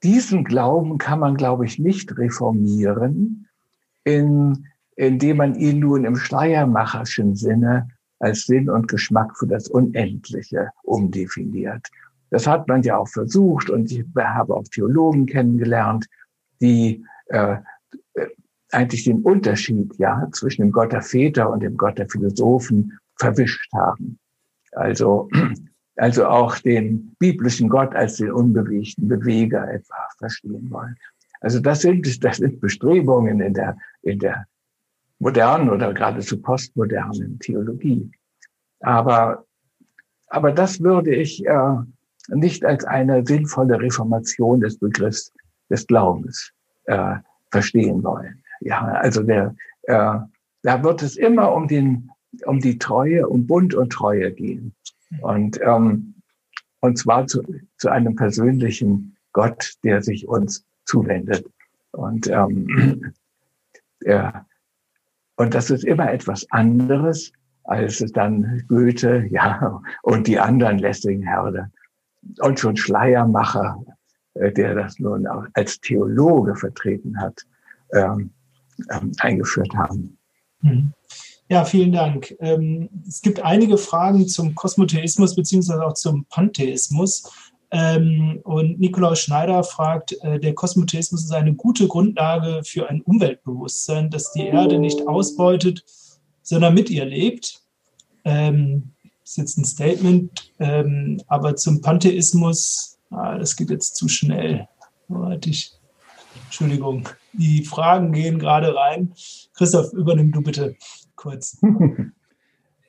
diesen Glauben kann man, glaube ich, nicht reformieren, in, indem man ihn nun im schleiermacherschen Sinne als Sinn und Geschmack für das Unendliche umdefiniert. Das hat man ja auch versucht und ich habe auch Theologen kennengelernt, die äh, eigentlich den Unterschied ja zwischen dem Gott der Väter und dem Gott der Philosophen verwischt haben. Also, (clears throat) also auch den biblischen Gott als den unbewegten Beweger etwa verstehen wollen. Also das sind, das sind Bestrebungen in der, in der modernen oder geradezu postmodernen Theologie. Aber, aber das würde ich äh, nicht als eine sinnvolle Reformation des Begriffs des Glaubens äh, verstehen wollen. Ja, also der, äh, da wird es immer um den, um die Treue, um Bund und Treue gehen. Und, ähm, und zwar zu, zu einem persönlichen Gott, der sich uns zuwendet. Und, ähm, (clears throat) der, und das ist immer etwas anderes, als es dann Goethe, (laughs) ja, und die anderen Lessing-Herder und schon Schleiermacher, äh, der das nun als Theologe vertreten hat, ähm, ähm, eingeführt haben. Mhm. Ja, vielen Dank. Ähm, es gibt einige Fragen zum Kosmotheismus beziehungsweise auch zum Pantheismus. Ähm, und Nikolaus Schneider fragt, äh, der Kosmotheismus ist eine gute Grundlage für ein Umweltbewusstsein, das die Erde nicht ausbeutet, sondern mit ihr lebt. Ähm, ist jetzt ein Statement, aber zum Pantheismus, ah, das geht jetzt zu schnell. Ich, Entschuldigung, die Fragen gehen gerade rein. Christoph, übernimm du bitte kurz. (laughs)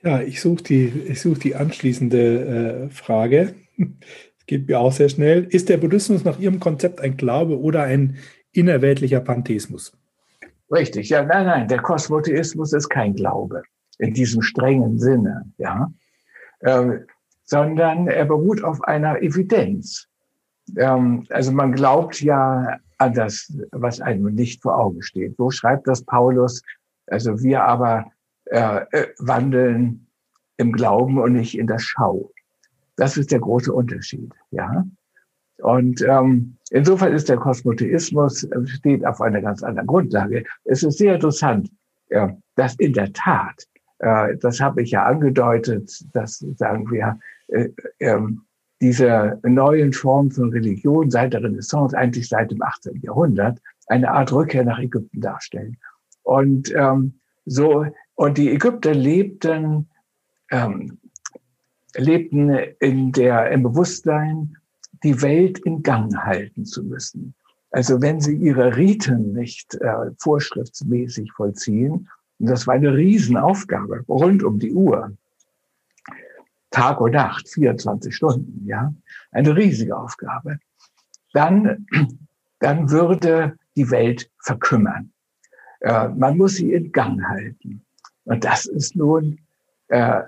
Ja, ich suche die, such die anschließende äh, Frage. Geht mir auch sehr schnell. Ist der Buddhismus nach Ihrem Konzept ein Glaube oder ein innerweltlicher Pantheismus? Richtig, ja, nein, nein, der Kosmotheismus ist kein Glaube in diesem strengen Sinne, ja, ähm, sondern er beruht auf einer Evidenz. Ähm, also man glaubt ja an das, was einem nicht vor Augen steht. Wo schreibt das Paulus? Also wir aber äh, äh, wandeln im Glauben und nicht in der Schau. Das ist der große Unterschied, ja. Und ähm, insofern ist der Kosmotheismus äh, steht auf einer ganz anderen Grundlage. Es ist sehr interessant, ja, dass in der Tat, äh, das habe ich ja angedeutet, dass sagen wir äh, äh, diese neuen Formen von Religion seit der Renaissance, eigentlich seit dem 18. Jahrhundert, eine Art Rückkehr nach Ägypten darstellen. Und ähm, so und die Ägypter lebten, ähm, lebten in der, im Bewusstsein, die Welt in Gang halten zu müssen. Also wenn sie ihre Riten nicht äh, vorschriftsmäßig vollziehen, und das war eine Riesenaufgabe, rund um die Uhr, Tag und Nacht, 24 Stunden, ja, eine riesige Aufgabe, dann, dann würde die Welt verkümmern. Äh, man muss sie in Gang halten. Und das ist nun äh,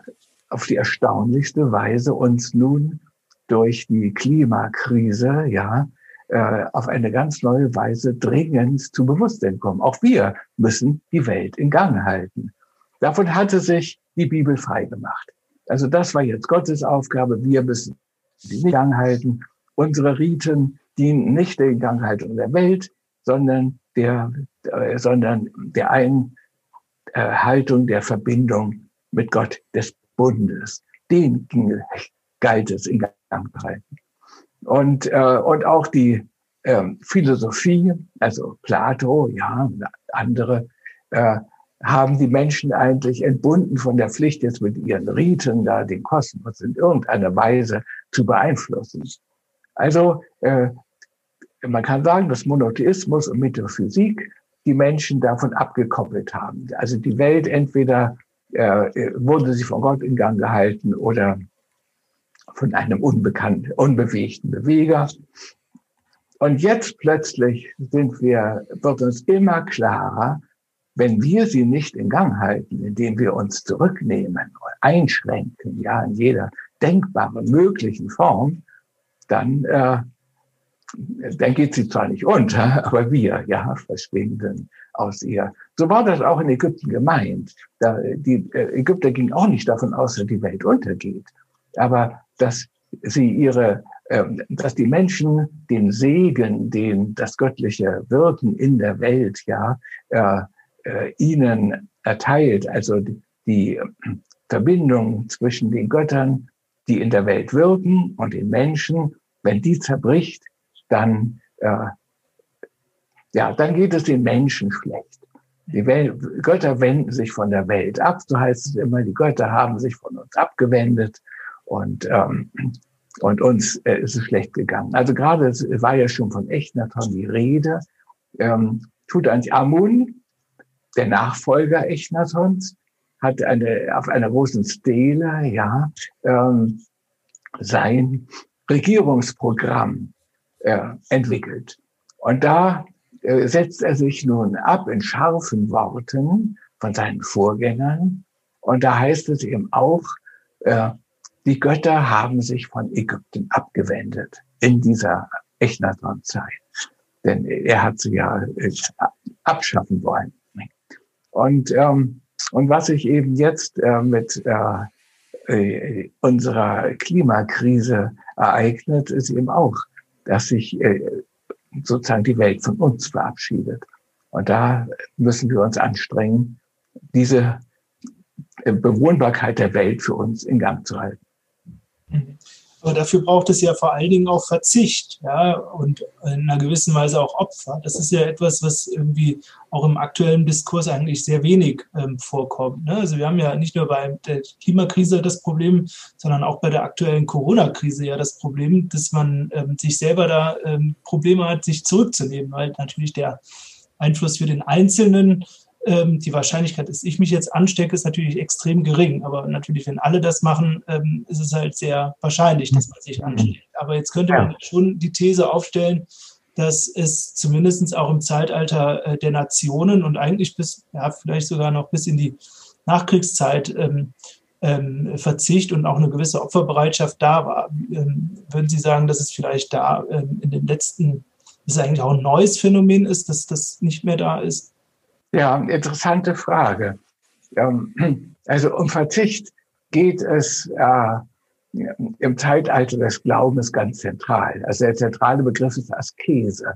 auf die erstaunlichste Weise uns nun durch die Klimakrise, ja, äh, auf eine ganz neue Weise dringend zu Bewusstsein kommen. Auch wir müssen die Welt in Gang halten. Davon hatte sich die Bibel frei gemacht. Also das war jetzt Gottes Aufgabe. Wir müssen die in Gang halten. Unsere Riten dienen nicht der Ganghaltung der Welt, sondern der, äh, sondern der ein äh, Haltung der Verbindung mit Gott des Bundes. Den ging, galt es in Gang halten. Und, äh, und auch die äh, Philosophie, also Plato, ja, andere, äh, haben die Menschen eigentlich entbunden von der Pflicht, jetzt mit ihren Riten da den Kosmos in irgendeiner Weise zu beeinflussen. Also äh, man kann sagen, dass Monotheismus und Metaphysik die Menschen davon abgekoppelt haben. Also die Welt entweder äh, wurde sie von Gott in Gang gehalten oder von einem unbekannten, unbewegten Beweger. Und jetzt plötzlich sind wir, wird uns immer klarer, wenn wir sie nicht in Gang halten, indem wir uns zurücknehmen, einschränken, ja, in jeder denkbaren, möglichen Form, dann äh, dann geht sie zwar nicht unter, (laughs) aber wir, ja, verschwinden aus ihr. So war das auch in Ägypten gemeint. Da, die äh, Ägypter gingen auch nicht davon aus, dass die Welt untergeht, aber dass sie ihre, äh, dass die Menschen den Segen, den das göttliche Wirken in der Welt, ja, äh, äh, ihnen erteilt, also die, die Verbindung zwischen den Göttern, die in der Welt wirken und den Menschen, wenn die zerbricht, dann, äh, ja, dann geht es den Menschen schlecht. Die Welt, Götter wenden sich von der Welt ab, so heißt es immer, die Götter haben sich von uns abgewendet und, ähm, und uns äh, ist es schlecht gegangen. Also gerade es war ja schon von Echnaton die Rede, ähm, Tutanchamun, der Nachfolger Echnatons, hat eine, auf einer großen Stele, ja, ähm, sein Regierungsprogramm äh, entwickelt. Und da setzt er sich nun ab in scharfen Worten von seinen Vorgängern. Und da heißt es eben auch, äh, die Götter haben sich von Ägypten abgewendet in dieser Echnaton-Zeit. Denn er hat sie ja äh, abschaffen wollen. Und, ähm, und was sich eben jetzt äh, mit äh, äh, unserer Klimakrise ereignet, ist eben auch, dass sich äh, sozusagen die Welt von uns verabschiedet. Und da müssen wir uns anstrengen, diese Bewohnbarkeit der Welt für uns in Gang zu halten. Aber dafür braucht es ja vor allen Dingen auch Verzicht, ja, und in einer gewissen Weise auch Opfer. Das ist ja etwas, was irgendwie auch im aktuellen Diskurs eigentlich sehr wenig ähm, vorkommt. Ne? Also wir haben ja nicht nur bei der Klimakrise das Problem, sondern auch bei der aktuellen Corona-Krise ja das Problem, dass man ähm, sich selber da ähm, Probleme hat, sich zurückzunehmen, weil natürlich der Einfluss für den Einzelnen ähm, die Wahrscheinlichkeit, dass ich mich jetzt anstecke, ist natürlich extrem gering. Aber natürlich, wenn alle das machen, ähm, ist es halt sehr wahrscheinlich, dass man sich ansteckt. Aber jetzt könnte man schon die These aufstellen, dass es zumindest auch im Zeitalter äh, der Nationen und eigentlich bis, ja, vielleicht sogar noch bis in die Nachkriegszeit ähm, ähm, Verzicht und auch eine gewisse Opferbereitschaft da war. Ähm, würden Sie sagen, dass es vielleicht da ähm, in den letzten, dass es eigentlich auch ein neues Phänomen ist, dass das nicht mehr da ist? Ja, interessante Frage. Ähm, also um Verzicht geht es äh, im Zeitalter des Glaubens ganz zentral. Also der zentrale Begriff ist Askese.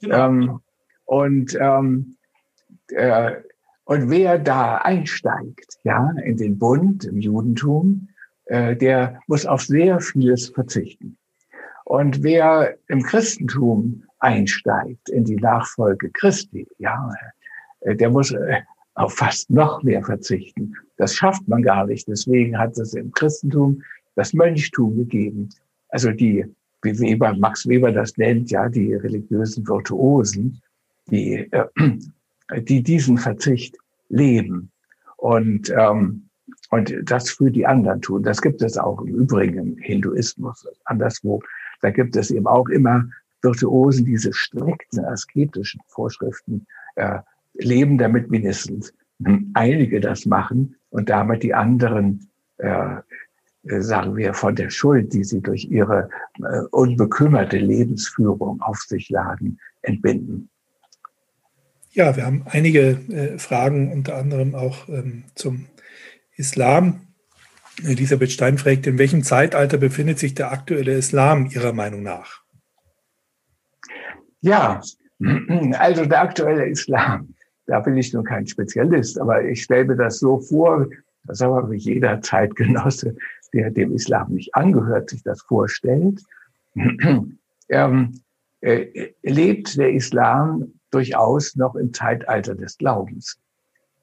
Genau. Ähm, und, ähm, äh, und wer da einsteigt, ja, in den Bund, im Judentum, äh, der muss auf sehr vieles verzichten. Und wer im Christentum einsteigt, in die Nachfolge Christi, ja, der muss äh, auf fast noch mehr verzichten. Das schafft man gar nicht. Deswegen hat es im Christentum das Mönchtum gegeben. Also die, wie Weber, Max Weber das nennt, ja, die religiösen Virtuosen, die, äh, die diesen Verzicht leben und, ähm, und das für die anderen tun. Das gibt es auch im Übrigen im Hinduismus, anderswo. Da gibt es eben auch immer Virtuosen, diese strikten asketischen Vorschriften äh, leben, damit mindestens einige das machen und damit die anderen, äh, äh, sagen wir, von der Schuld, die sie durch ihre äh, unbekümmerte Lebensführung auf sich laden, entbinden. Ja, wir haben einige äh, Fragen, unter anderem auch ähm, zum Islam. Elisabeth Stein fragt, in welchem Zeitalter befindet sich der aktuelle Islam Ihrer Meinung nach? Ja, (clears throat) also der aktuelle Islam da bin ich nun kein Spezialist, aber ich stelle mir das so vor, dass aber jeder Zeitgenosse, der dem Islam nicht angehört, sich das vorstellt, (clears throat) ähm, äh, lebt der Islam durchaus noch im Zeitalter des Glaubens.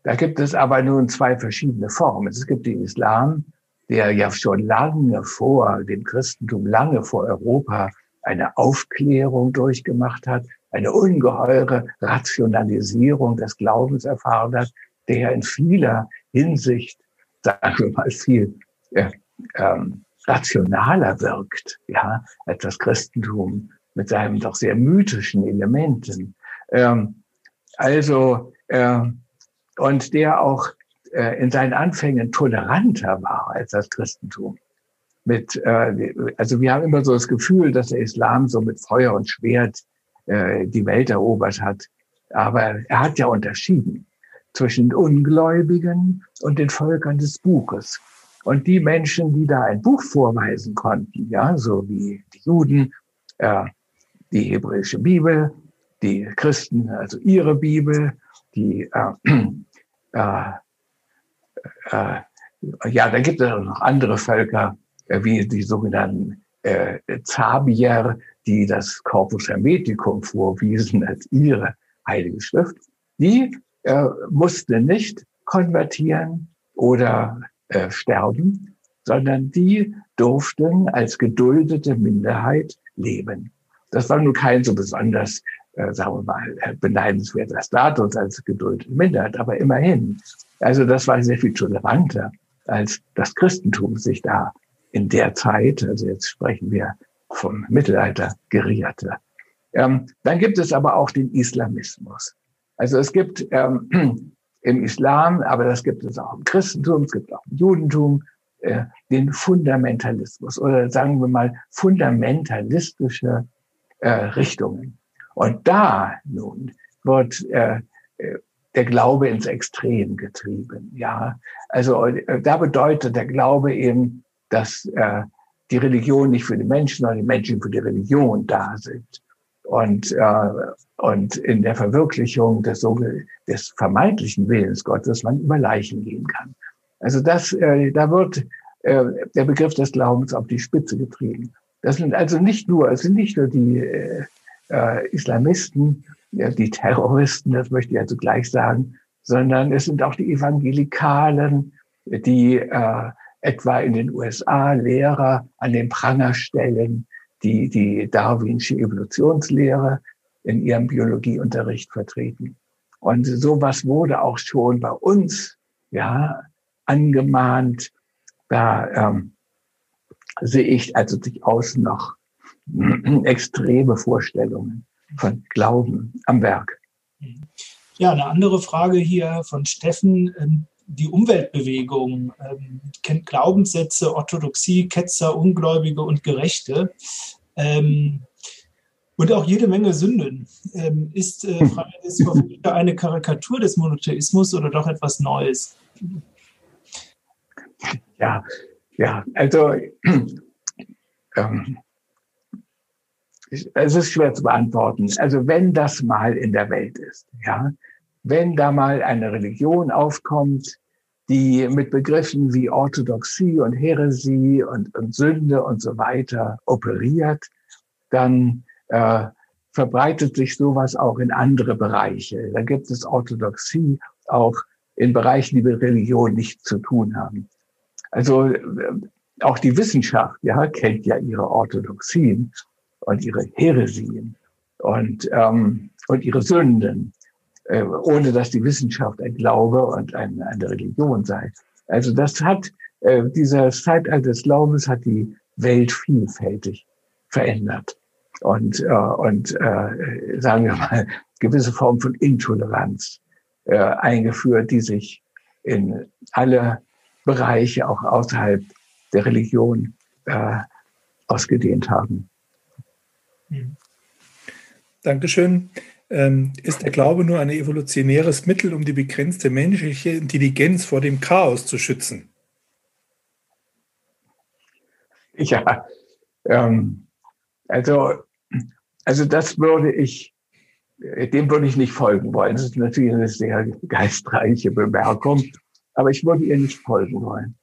Da gibt es aber nun zwei verschiedene Formen. Es gibt den Islam, der ja schon lange vor dem Christentum, lange vor Europa eine Aufklärung durchgemacht hat, eine ungeheure Rationalisierung des Glaubens hat, der in vieler Hinsicht, sagen wir mal, viel äh, ähm, rationaler wirkt, ja, als das Christentum mit seinen doch sehr mythischen Elementen. Ähm, also, äh, und der auch äh, in seinen Anfängen toleranter war als das Christentum. Mit, äh, also wir haben immer so das Gefühl, dass der Islam so mit Feuer und Schwert äh, die Welt erobert hat. Aber er hat ja unterschieden zwischen Ungläubigen und den Völkern des Buches. Und die Menschen, die da ein Buch vorweisen konnten, ja, so wie die Juden, äh, die hebräische Bibel, die Christen, also ihre Bibel, die, äh, (clears throat) äh, äh, ja, da gibt es noch andere Völker, äh, wie die sogenannten äh, Zabier, die das Corpus Hermeticum vorwiesen als ihre heilige Schrift, die äh, mussten nicht konvertieren oder äh, sterben, sondern die durften als geduldete Minderheit leben. Das war nun kein so besonders äh, sagen wir mal, äh, beneidenswerter Status als Geduld mindert, aber immerhin. Also das war sehr viel toleranter, als das Christentum sich da in der Zeit, also jetzt sprechen wir vom Mittelalter, gerierte. Ähm, dann gibt es aber auch den Islamismus. Also es gibt ähm, (clears throat) im Islam, aber das gibt es auch im Christentum, es gibt auch im Judentum, äh, den Fundamentalismus oder sagen wir mal fundamentalistische äh, Richtungen. Und da nun wird äh, äh, der Glaube ins Extrem getrieben. Ja, also äh, da bedeutet der Glaube eben, dass äh, die Religion nicht für die Menschen, sondern die Menschen für die Religion da sind. Und, äh, und in der Verwirklichung des, des vermeintlichen Willens Gottes man über Leichen gehen kann. Also das, äh, da wird äh, der Begriff des Glaubens auf die Spitze getrieben. Das sind also nicht nur, es sind nicht nur die äh, äh, Islamisten, ja, die Terroristen, das möchte ich also gleich sagen, sondern es sind auch die Evangelikalen, die äh, etwa in den USA Lehrer an den Pranger stellen, die die Darwinsche Evolutionslehre in ihrem Biologieunterricht vertreten. Und sowas wurde auch schon bei uns ja angemahnt. Da ähm, sehe ich also durchaus noch (clears throat) extreme Vorstellungen von Glauben am Werk. Ja, eine andere Frage hier von Steffen. Ähm, die Umweltbewegung ähm, kennt Glaubenssätze, Orthodoxie, Ketzer, Ungläubige und Gerechte. Ähm, und auch jede Menge Sünden. ist äh, (laughs) for Future eine Karikatur des Monotheismus oder doch etwas Neues? Ja, ja, also (clears throat) ähm, es ist schwer zu beantworten. Also wenn das mal in der Welt ist, ja, wenn da mal eine Religion aufkommt, die mit Begriffen wie Orthodoxie und Häresie und, und Sünde und so weiter operiert, dann äh, verbreitet sich sowas auch in andere Bereiche. Da gibt es Orthodoxie auch in Bereichen, die mit Religion nichts zu tun haben. Also äh, auch die Wissenschaft, ja, kennt ja ihre Orthodoxien und ihre Heresien und, ähm, und ihre Sünden, äh, ohne dass die Wissenschaft ein Glaube und ein, eine Religion sei. Also das hat, äh, dieser Zeitalter des Glaubens hat die Welt vielfältig verändert und, äh, und äh, sagen wir mal, gewisse Form von Intoleranz eingeführt, die sich in alle Bereiche, auch außerhalb der Religion, äh, ausgedehnt haben. Dankeschön. Ähm, ist der Glaube nur ein evolutionäres Mittel, um die begrenzte menschliche Intelligenz vor dem Chaos zu schützen? (laughs) Ja, ähm, also, also das würde ich, dem würde ich nicht folgen wollen. Das ist natürlich eine sehr geistreiche Bemerkung, aber ich würde ihr nicht folgen wollen.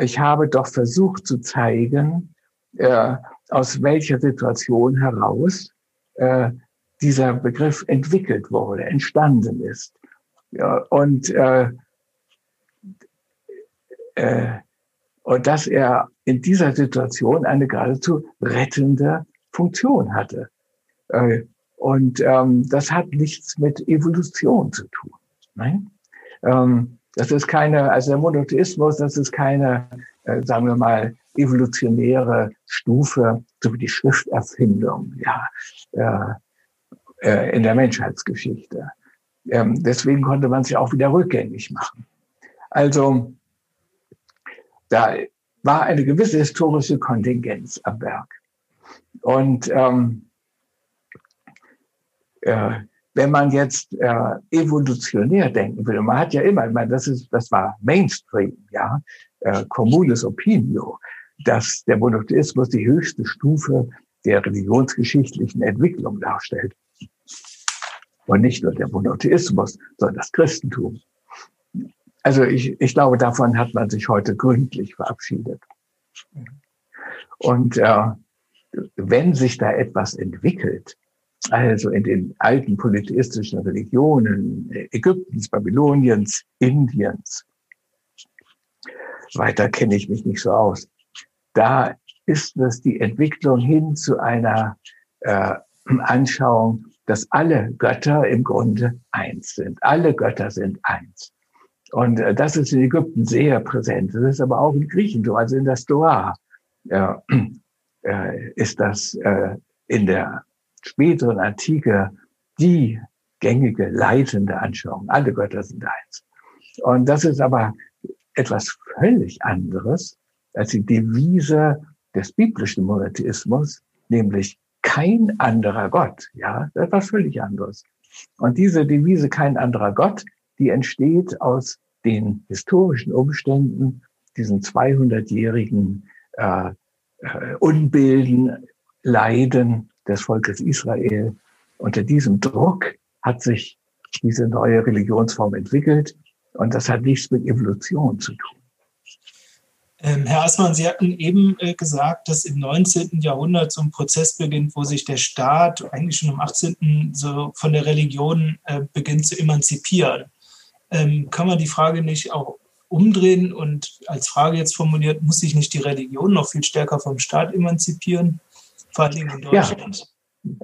Ich habe doch versucht zu zeigen, äh, aus welcher Situation heraus äh, dieser Begriff entwickelt wurde, entstanden ist. Ja, und, äh, äh, und dass er in dieser Situation eine geradezu rettende Funktion hatte. Äh, und ähm, das hat nichts mit Evolution zu tun. Nein? Ähm, das ist keine, also der Monotheismus, das ist keine, äh, sagen wir mal, evolutionäre Stufe, so wie die Schrifterfindung, ja, äh, in der Menschheitsgeschichte. Ähm, deswegen konnte man sich auch wieder rückgängig machen. Also, da war eine gewisse historische Kontingenz am Werk. Und ähm, äh, wenn man jetzt äh, evolutionär denken will, man hat ja immer, ich meine, das ist, das war Mainstream, ja, äh, communes opinio, dass der Monotheismus die höchste Stufe der religionsgeschichtlichen Entwicklung darstellt. Und nicht nur der Monotheismus, sondern das Christentum. Also ich, ich glaube, davon hat man sich heute gründlich verabschiedet. Und äh, wenn sich da etwas entwickelt, also in den alten polytheistischen Religionen Ägyptens, Babyloniens, Indiens, weiter kenne ich mich nicht so aus, da ist es die Entwicklung hin zu einer äh, Anschauung dass alle Götter im Grunde eins sind. Alle Götter sind eins. Und äh, das ist in Ägypten sehr präsent. Das ist aber auch in Griechentum, also in der Stoa, äh, (clears throat) äh, ist das äh, in der späteren Antike die gängige, leitende Anschauung. Alle Götter sind eins. Und das ist aber etwas völlig anderes als die Devise des biblischen Monotheismus, nämlich kein anderer Gott. Ja, das ist was völlig anderes. Und diese Devise kein anderer Gott, die entsteht aus den historischen Umständen, diesen 200-jährigen äh, äh, Unbilden, Leiden des Volkes Israel. Unter diesem Druck hat sich diese neue Religionsform entwickelt und das hat nichts mit Evolution zu tun. Ähm, Herr Assmann, Sie hatten eben äh, gesagt, dass im 19. Jahrhundert so ein Prozess beginnt, wo sich der Staat eigentlich schon im 18. so von der Religion äh, beginnt zu emanzipieren. Ähm, kann man die Frage nicht auch umdrehen und als Frage jetzt formuliert, muss sich nicht die Religion noch viel stärker vom Staat emanzipieren, vor allem in Deutschland? Ja.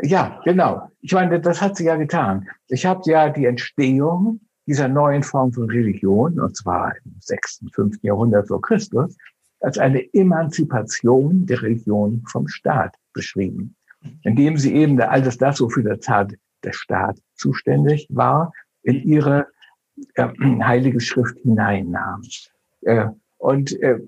Ja, genau. Ich meine, das hat sie ja getan. Ich habe ja die Entstehung dieser neuen Form von Religion, und zwar im 6., 5. Jahrhundert vor Christus, als eine Emanzipation der Religion vom Staat beschrieben, indem sie eben alles das, wofür der, Zart, der Staat zuständig war, in ihre äh, (clears throat) heilige Schrift hineinnahm. Äh, und, äh,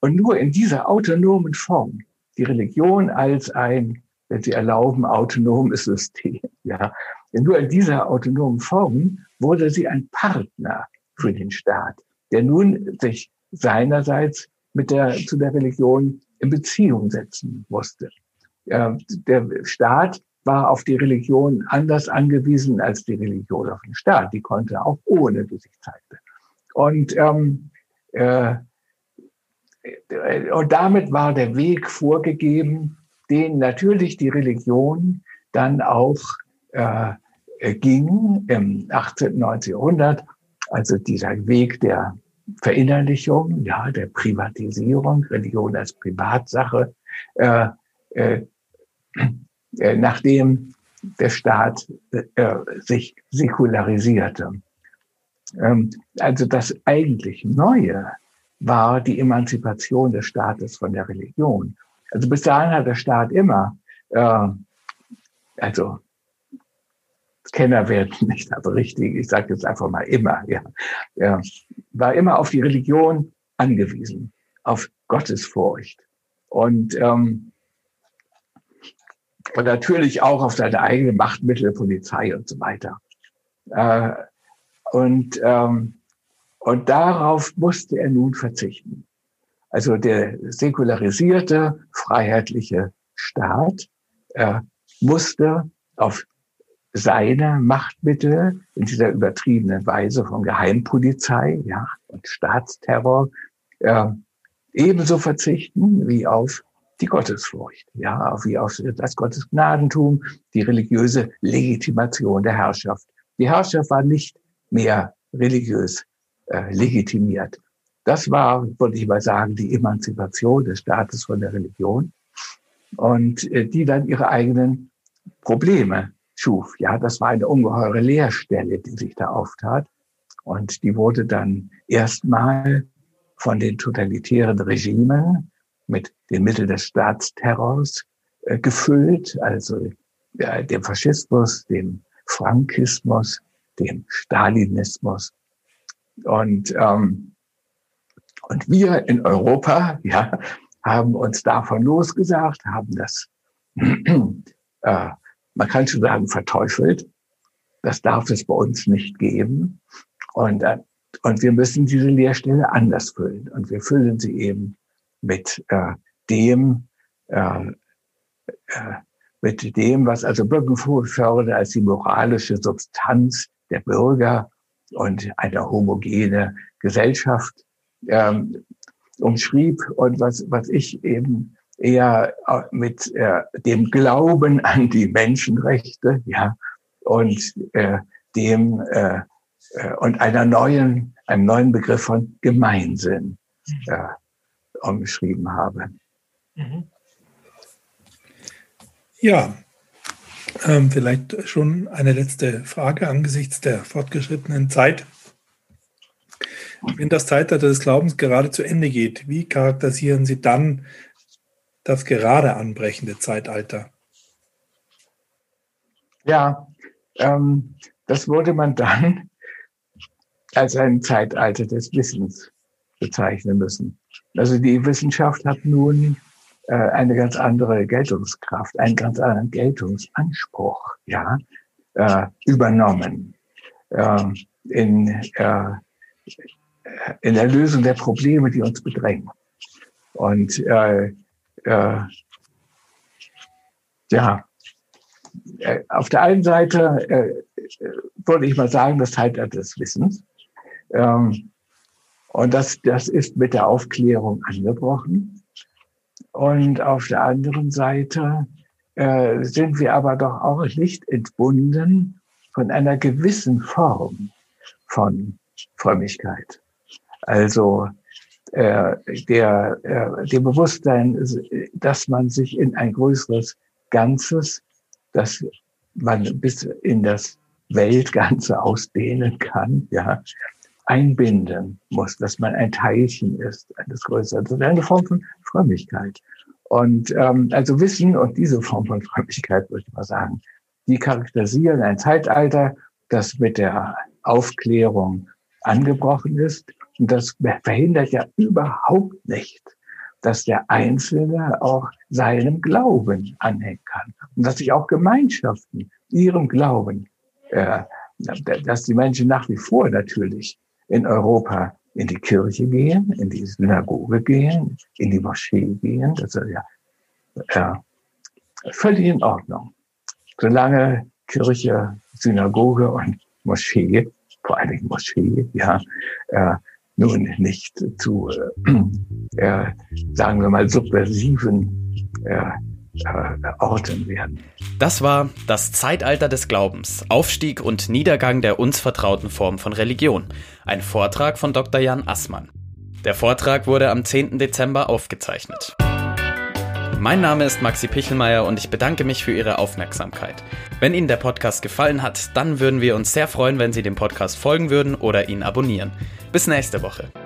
und nur in dieser autonomen Form, die Religion als ein wenn Sie erlauben, autonomes System. (laughs) Ja. Denn nur in dieser autonomen Form wurde sie ein Partner für den Staat, der nun sich seinerseits mit der, zu der Religion in Beziehung setzen musste. Der Staat war auf die Religion anders angewiesen als die Religion auf den Staat. Die konnte auch ohne, wie sich zeigte. Und, ähm, äh, und damit war der Weg vorgegeben, den natürlich die Religion dann auch äh, ging im 18., 19. Jahrhundert. Also dieser Weg der Verinnerlichung, ja, der Privatisierung, Religion als Privatsache, äh, äh, äh, nachdem der Staat äh, sich säkularisierte. Ähm, also das eigentlich Neue war die Emanzipation des Staates von der Religion. Also bis dahin hat der Staat immer, äh, also Kenner werden (laughs) nicht, aber richtig, ich sage jetzt einfach mal immer, ja, ja, war immer auf die Religion angewiesen, auf Gottesfurcht und, ähm, und natürlich auch auf seine eigene Machtmittel, Polizei und so weiter. Äh, und, ähm, und darauf musste er nun verzichten. Also der säkularisierte, freiheitliche Staat äh, musste auf seine Machtmittel in dieser übertriebenen Weise von Geheimpolizei ja, und Staatsterror äh, ebenso verzichten wie auf die Gottesfurcht, ja, wie auf das Gottesgnadentum, die religiöse Legitimation der Herrschaft. Die Herrschaft war nicht mehr religiös äh, legitimiert. Das war, würde ich mal sagen, die Emanzipation des Staates von der Religion und äh, die dann ihre eigenen Probleme schuf. Ja, das war eine ungeheure Leerstelle, die sich da auftat. Und die wurde dann erstmal von den totalitären Regimen mit den Mitteln des Staatsterrors äh, gefüllt, also ja, dem Faschismus, dem Frankismus, dem Stalinismus. Und ähm, und wir in Europa, ja, haben uns davon losgesagt, haben das, (clears throat) äh, man kann schon sagen, verteufelt. Das darf es bei uns nicht geben. Und, äh, und wir müssen diese Leerstelle anders füllen. Und wir füllen sie eben mit äh, dem, äh, äh, mit dem, was also Bürgerförder als die moralische Substanz der Bürger und eine homogene Gesellschaft ähm, umschrieb und was, was ich eben eher mit äh, dem Glauben an die Menschenrechte, ja, und äh, dem äh, äh, und einer neuen, einem neuen Begriff von Gemeinsinn äh, umschrieben habe. Mhm. Ja, Ähm, vielleicht schon eine letzte Frage angesichts der fortgeschrittenen Zeit. Wenn das Zeitalter des Glaubens gerade zu Ende geht, wie charakterisieren Sie dann das gerade anbrechende Zeitalter? Ja, ähm, das würde man dann (laughs) als ein Zeitalter des Wissens bezeichnen müssen. Also die Wissenschaft hat nun äh, eine ganz andere Geltungskraft, einen ganz anderen Geltungsanspruch, ja, äh, übernommen äh, in, äh, in der Lösung der Probleme, die uns bedrängen. Und äh, äh, ja, äh, auf der einen Seite äh, würde ich mal sagen, das Zeitalter des Wissens. Ähm, und das, das ist mit der Aufklärung angebrochen. Und auf der anderen Seite äh, sind wir aber doch auch nicht entbunden von einer gewissen Form von Frömmigkeit. Also äh, der, äh, dem Bewusstsein, dass man sich in ein größeres Ganzes, das man bis in das Weltganze ausdehnen kann, ja, einbinden muss, dass man ein Teilchen ist eines Größeren. Das ist eine Form von Frömmigkeit. Und ähm, also Wissen und diese Form von Frömmigkeit, würde ich mal sagen, die charakterisieren ein Zeitalter, das mit der Aufklärung angebrochen ist. Und das verhindert ja überhaupt nicht, dass der Einzelne auch seinem Glauben anhängen kann. Und dass sich auch Gemeinschaften ihrem Glauben, äh, dass die Menschen nach wie vor natürlich in Europa in die Kirche gehen, in die Synagoge gehen, in die Moschee gehen. Das ist ja äh, völlig in Ordnung. Solange Kirche, Synagoge und Moschee, vor allen Dingen Moschee, ja, äh, nun nicht zu, äh, sagen wir mal, subversiven äh, Orten werden. Das war das Zeitalter des Glaubens, Aufstieg und Niedergang der uns vertrauten Form von Religion. Ein Vortrag von Dr. Jan Assmann. Der Vortrag wurde am 10. Dezember aufgezeichnet. Mein Name ist Maxi Pichelmeier und ich bedanke mich für Ihre Aufmerksamkeit. Wenn Ihnen der Podcast gefallen hat, dann würden wir uns sehr freuen, wenn Sie dem Podcast folgen würden oder ihn abonnieren. Bis nächste Woche.